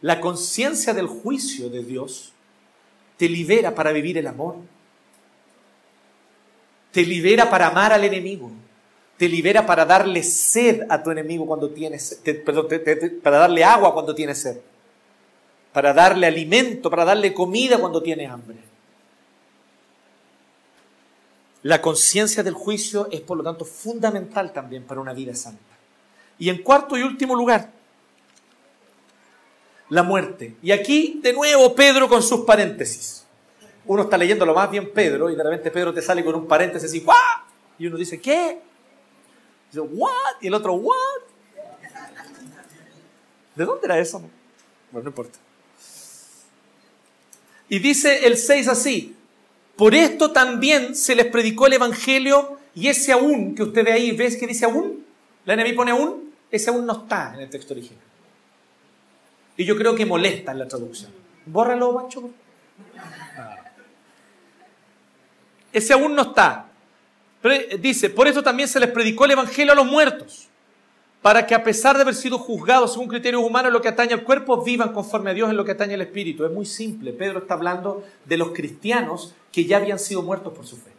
La conciencia del juicio de Dios te libera para vivir el amor. Te libera para amar al enemigo te libera para darle sed a tu enemigo cuando tienes, perdón, para darle agua cuando tienes sed, para darle alimento, para darle comida cuando tienes hambre. La conciencia del juicio es, por lo tanto, fundamental también para una vida santa. Y en cuarto y último lugar, la muerte. Y aquí, de nuevo, Pedro con sus paréntesis. Uno está leyendo lo más bien Pedro y de repente Pedro te sale con un paréntesis y ¡guau! Y uno dice, ¿qué? Dice, ¿what? Y el otro, ¿what? ¿De dónde era eso? Bueno, no importa. Y dice el 6 así, por esto también se les predicó el Evangelio y ese aún que usted ve ahí, ¿ves que dice aún? La NBI pone aún, ese aún no está en el texto original. Y yo creo que molesta en la traducción. Bórralo, Pancho. Ese aún no está. Pero dice, por eso también se les predicó el Evangelio a los muertos, para que a pesar de haber sido juzgados según criterios humanos en lo que atañe al cuerpo, vivan conforme a Dios en lo que atañe al espíritu. Es muy simple. Pedro está hablando de los cristianos que ya habían sido muertos por su fe.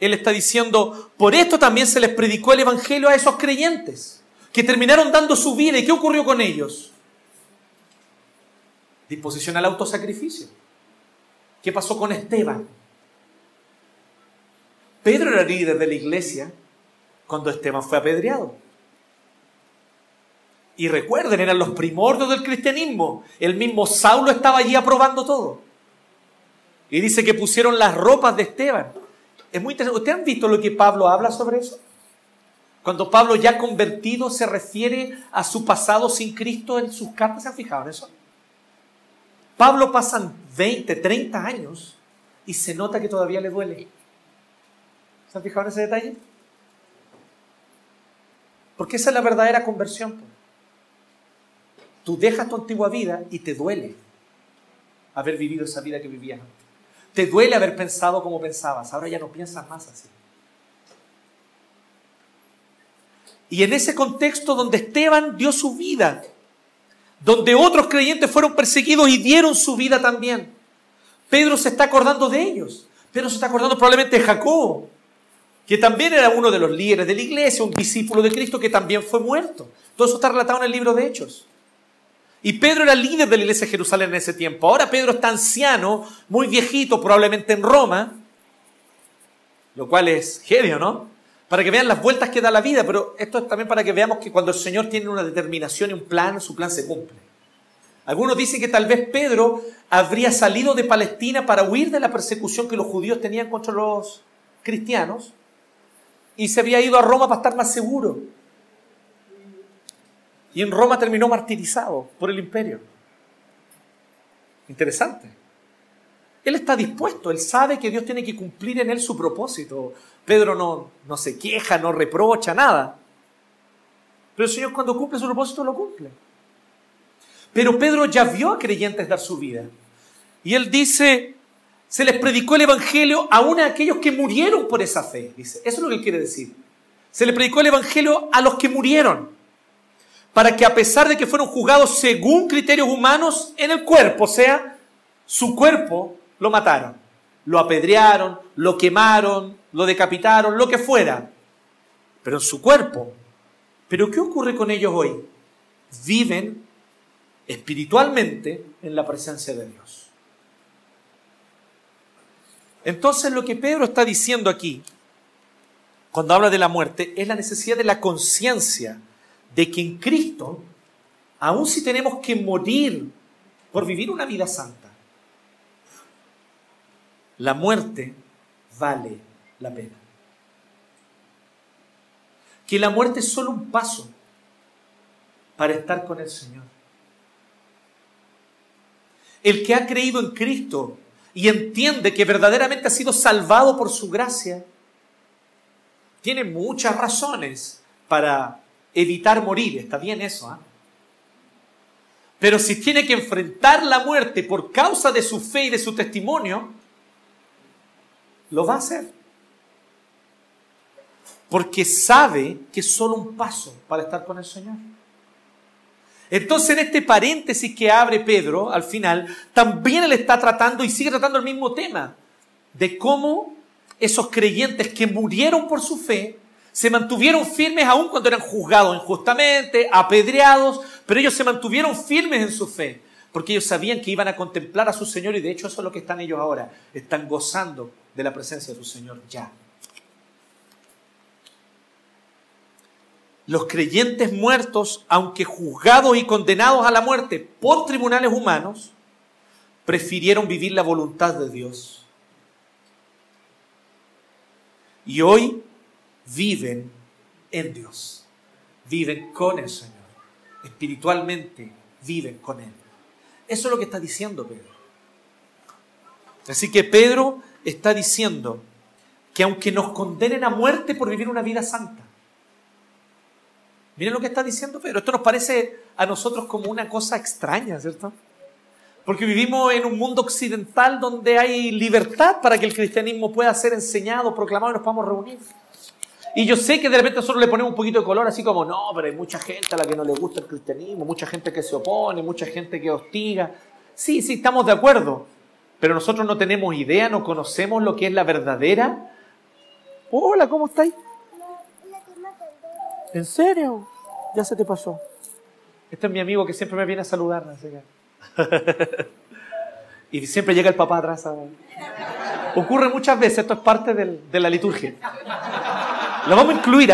Él está diciendo, por esto también se les predicó el Evangelio a esos creyentes, que terminaron dando su vida. ¿Y qué ocurrió con ellos? Disposición al autosacrificio. ¿Qué pasó con Esteban? Pedro era líder de la iglesia cuando Esteban fue apedreado. Y recuerden, eran los primordios del cristianismo. El mismo Saulo estaba allí aprobando todo. Y dice que pusieron las ropas de Esteban. Es muy interesante. ¿Ustedes han visto lo que Pablo habla sobre eso? Cuando Pablo ya convertido se refiere a su pasado sin Cristo en sus cartas, ¿se han fijado en eso? Pablo pasan 20, 30 años y se nota que todavía le duele. ¿Se han fijado en ese detalle? Porque esa es la verdadera conversión. Tú dejas tu antigua vida y te duele haber vivido esa vida que vivías antes. Te duele haber pensado como pensabas. Ahora ya no piensas más así. Y en ese contexto donde Esteban dio su vida, donde otros creyentes fueron perseguidos y dieron su vida también, Pedro se está acordando de ellos. Pedro se está acordando probablemente de Jacob, que también era uno de los líderes de la iglesia, un discípulo de Cristo que también fue muerto. Todo eso está relatado en el libro de Hechos. Y Pedro era líder de la iglesia de Jerusalén en ese tiempo. Ahora Pedro está anciano, muy viejito, probablemente en Roma, lo cual es genio, ¿no? Para que vean las vueltas que da la vida, pero esto es también para que veamos que cuando el Señor tiene una determinación y un plan, su plan se cumple. Algunos dicen que tal vez Pedro habría salido de Palestina para huir de la persecución que los judíos tenían contra los cristianos y se había ido a Roma para estar más seguro. Y en Roma terminó martirizado por el imperio. Interesante. Él está dispuesto, él sabe que Dios tiene que cumplir en él su propósito. Pedro no, no se queja, no reprocha, nada. Pero el Señor cuando cumple su propósito lo cumple. Pero Pedro ya vio a creyentes dar su vida. Y él dice, se les predicó el Evangelio aún a aquellos que murieron por esa fe. Dice, eso es lo que él quiere decir. Se les predicó el Evangelio a los que murieron, para que a pesar de que fueron juzgados según criterios humanos en el cuerpo, o sea, su cuerpo lo mataron, lo apedrearon, lo quemaron, lo decapitaron, lo que fuera, pero en su cuerpo. Pero ¿qué ocurre con ellos hoy? Viven espiritualmente en la presencia de Dios. Entonces lo que Pedro está diciendo aquí, cuando habla de la muerte, es la necesidad de la conciencia de que en Cristo, aun si tenemos que morir por vivir una vida santa, la muerte vale la pena. Que la muerte es solo un paso para estar con el Señor. El que ha creído en Cristo y entiende que verdaderamente ha sido salvado por su gracia, tiene muchas razones para evitar morir. Está bien eso, ¿ah? Pero si tiene que enfrentar la muerte por causa de su fe y de su testimonio, lo va a hacer. Porque sabe que es solo un paso para estar con el Señor. Entonces, en este paréntesis que abre Pedro al final, también él está tratando y sigue tratando el mismo tema de cómo esos creyentes que murieron por su fe se mantuvieron firmes aún cuando eran juzgados injustamente, apedreados, pero ellos se mantuvieron firmes en su fe, porque ellos sabían que iban a contemplar a su Señor y de hecho eso es lo que están ellos ahora, están gozando de la presencia de su Señor ya. los creyentes muertos, aunque juzgados y condenados a la muerte por tribunales humanos, prefirieron vivir la voluntad de Dios. Y hoy viven en Dios, viven con el Señor, espiritualmente viven con Él. Eso es lo que está diciendo Pedro. Así que Pedro está diciendo que aunque nos condenen a muerte por vivir una vida santa, miren lo que está diciendo Pedro, esto nos parece a nosotros como una cosa extraña, ¿cierto? Porque vivimos en un mundo occidental donde hay libertad para que el cristianismo pueda ser enseñado, proclamado y nos podamos reunir. Y yo sé que de repente nosotros le ponemos un poquito de color, así como, no, pero hay mucha gente a la que no le gusta el cristianismo, mucha gente que se opone, mucha gente que hostiga. Sí, sí, estamos de acuerdo, pero nosotros no tenemos idea, no conocemos lo que es la verdadera. Hola, ¿cómo estáis? ¿En serio? Ya se te pasó. Este es mi amigo que siempre me viene a saludar. Y siempre llega el papá atrás. Ocurre muchas veces, esto es parte del- de la liturgia. Lo vamos a incluir.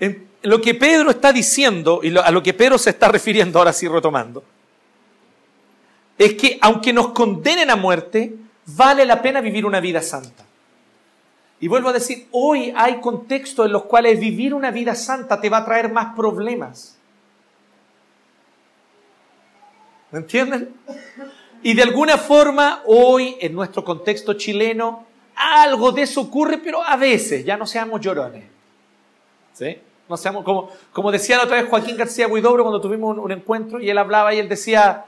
En lo que Pedro está diciendo, y a lo que Pedro se está refiriendo ahora sí retomando, es que aunque nos condenen a muerte, vale la pena vivir una vida santa. Y vuelvo a decir, hoy hay contextos en los cuales vivir una vida santa te va a traer más problemas. ¿Me entienden? Y de alguna forma, hoy, en nuestro contexto chileno, algo de eso ocurre, pero a veces, ya no seamos llorones. ¿Sí? No seamos, como, como decía la otra vez Joaquín García Huidobro cuando tuvimos un, un encuentro y él hablaba y él decía,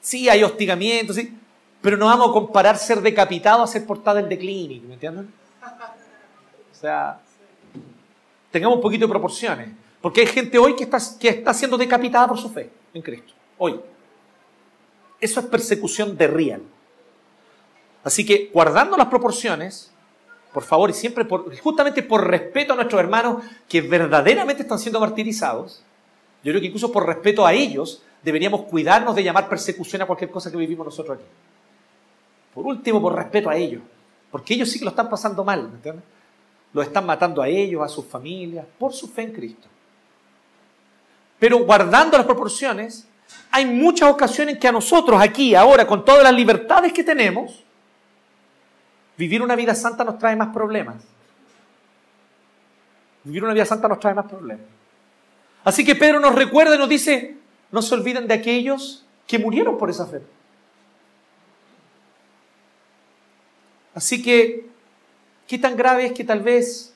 sí, hay hostigamiento, sí, pero no vamos a comparar ser decapitado a ser portada en The Clinic, ¿me entienden? O sea, tengamos un poquito de proporciones. Porque hay gente hoy que está, que está siendo decapitada por su fe en Cristo. Hoy. Eso es persecución de real. Así que, guardando las proporciones, por favor, y siempre por, justamente por respeto a nuestros hermanos que verdaderamente están siendo martirizados, yo creo que incluso por respeto a ellos, deberíamos cuidarnos de llamar persecución a cualquier cosa que vivimos nosotros aquí. Por último, por respeto a ellos, porque ellos sí que lo están pasando mal, ¿me entiendes? Lo están matando a ellos, a sus familias, por su fe en Cristo. Pero guardando las proporciones, hay muchas ocasiones que a nosotros aquí, ahora, con todas las libertades que tenemos, vivir una vida santa nos trae más problemas. Vivir una vida santa nos trae más problemas. Así que Pedro nos recuerda y nos dice, no se olviden de aquellos que murieron por esa fe. Así que, ¿qué tan grave es que tal vez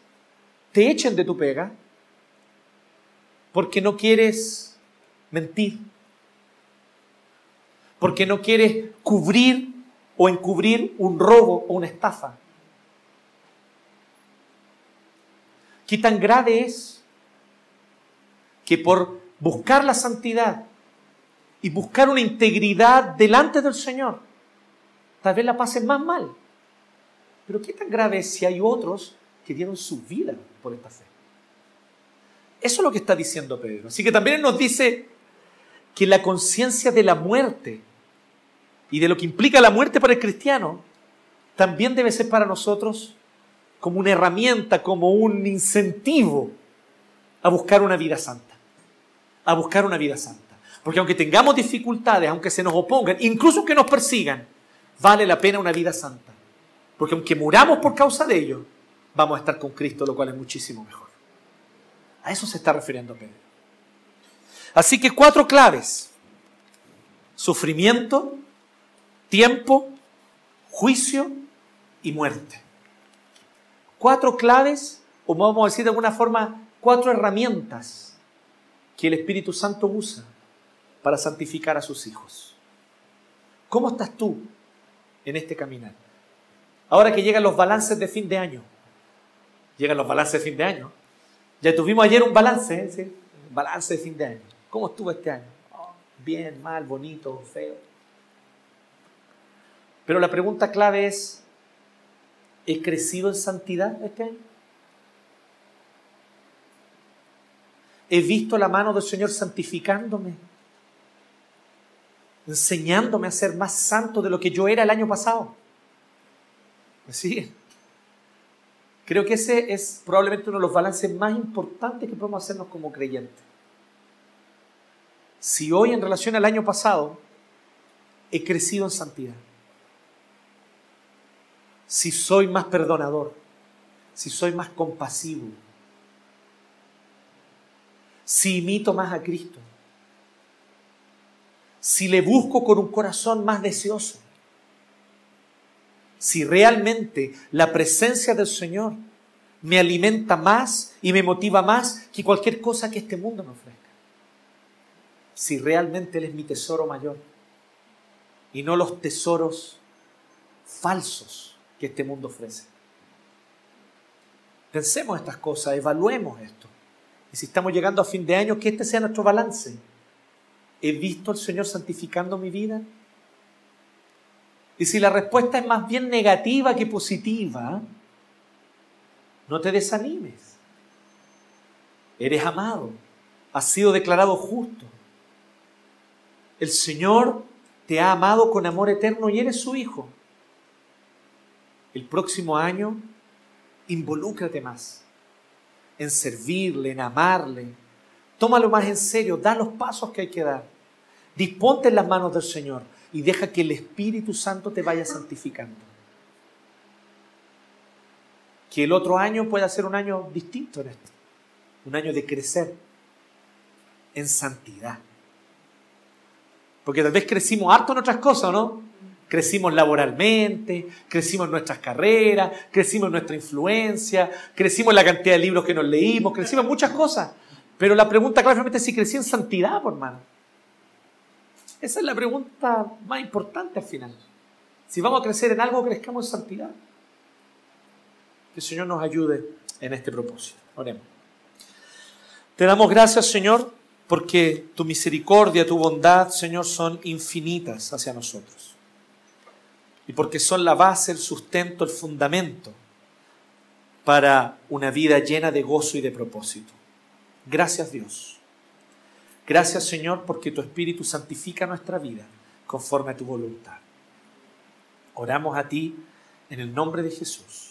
te echen de tu pega porque no quieres mentir? Porque no quieres cubrir o encubrir un robo o una estafa. ¿Qué tan grave es que por buscar la santidad y buscar una integridad delante del Señor, tal vez la pasen más mal? Pero ¿qué tan grave es si hay otros que dieron su vida por esta fe? Eso es lo que está diciendo Pedro. Así que también nos dice que la conciencia de la muerte y de lo que implica la muerte para el cristiano también debe ser para nosotros como una herramienta, como un incentivo a buscar una vida santa. A buscar una vida santa. Porque aunque tengamos dificultades, aunque se nos opongan, incluso que nos persigan, vale la pena una vida santa. Porque aunque muramos por causa de ello, vamos a estar con Cristo, lo cual es muchísimo mejor. A eso se está refiriendo Pedro. Así que cuatro claves. Sufrimiento, tiempo, juicio y muerte. Cuatro claves, o vamos a decir de alguna forma, cuatro herramientas que el Espíritu Santo usa para santificar a sus hijos. ¿Cómo estás tú en este caminar? Ahora que llegan los balances de fin de año, llegan los balances de fin de año. Ya tuvimos ayer un balance, ¿eh? Balance de fin de año. ¿Cómo estuvo este año? Oh, bien, mal, bonito, feo. Pero la pregunta clave es, ¿he crecido en santidad este? ¿He visto la mano del Señor santificándome? Enseñándome a ser más santo de lo que yo era el año pasado. ¿Me siguen? Creo que ese es probablemente uno de los balances más importantes que podemos hacernos como creyentes. Si hoy en relación al año pasado he crecido en santidad. Si soy más perdonador, si soy más compasivo, si imito más a Cristo, si le busco con un corazón más deseoso, si realmente la presencia del Señor me alimenta más y me motiva más que cualquier cosa que este mundo me ofrezca. Si realmente Él es mi tesoro mayor y no los tesoros falsos este mundo ofrece. Pensemos estas cosas, evaluemos esto. Y si estamos llegando a fin de año, que este sea nuestro balance. ¿He visto al Señor santificando mi vida? Y si la respuesta es más bien negativa que positiva, no te desanimes. Eres amado, has sido declarado justo. El Señor te ha amado con amor eterno y eres su hijo. El próximo año, involúcrate más en servirle, en amarle. Tómalo más en serio, da los pasos que hay que dar. Disponte en las manos del Señor y deja que el Espíritu Santo te vaya santificando. Que el otro año pueda ser un año distinto en esto, un año de crecer en santidad. Porque tal vez crecimos harto en otras cosas, ¿no? Crecimos laboralmente, crecimos nuestras carreras, crecimos nuestra influencia, crecimos la cantidad de libros que nos leímos, crecimos muchas cosas. Pero la pregunta claramente es si crecí en santidad, hermano. Esa es la pregunta más importante al final. Si vamos a crecer en algo, crezcamos en santidad. Que el Señor nos ayude en este propósito. Oremos. Te damos gracias, Señor, porque tu misericordia, tu bondad, Señor, son infinitas hacia nosotros. Y porque son la base, el sustento, el fundamento para una vida llena de gozo y de propósito. Gracias Dios. Gracias Señor porque tu Espíritu santifica nuestra vida conforme a tu voluntad. Oramos a ti en el nombre de Jesús.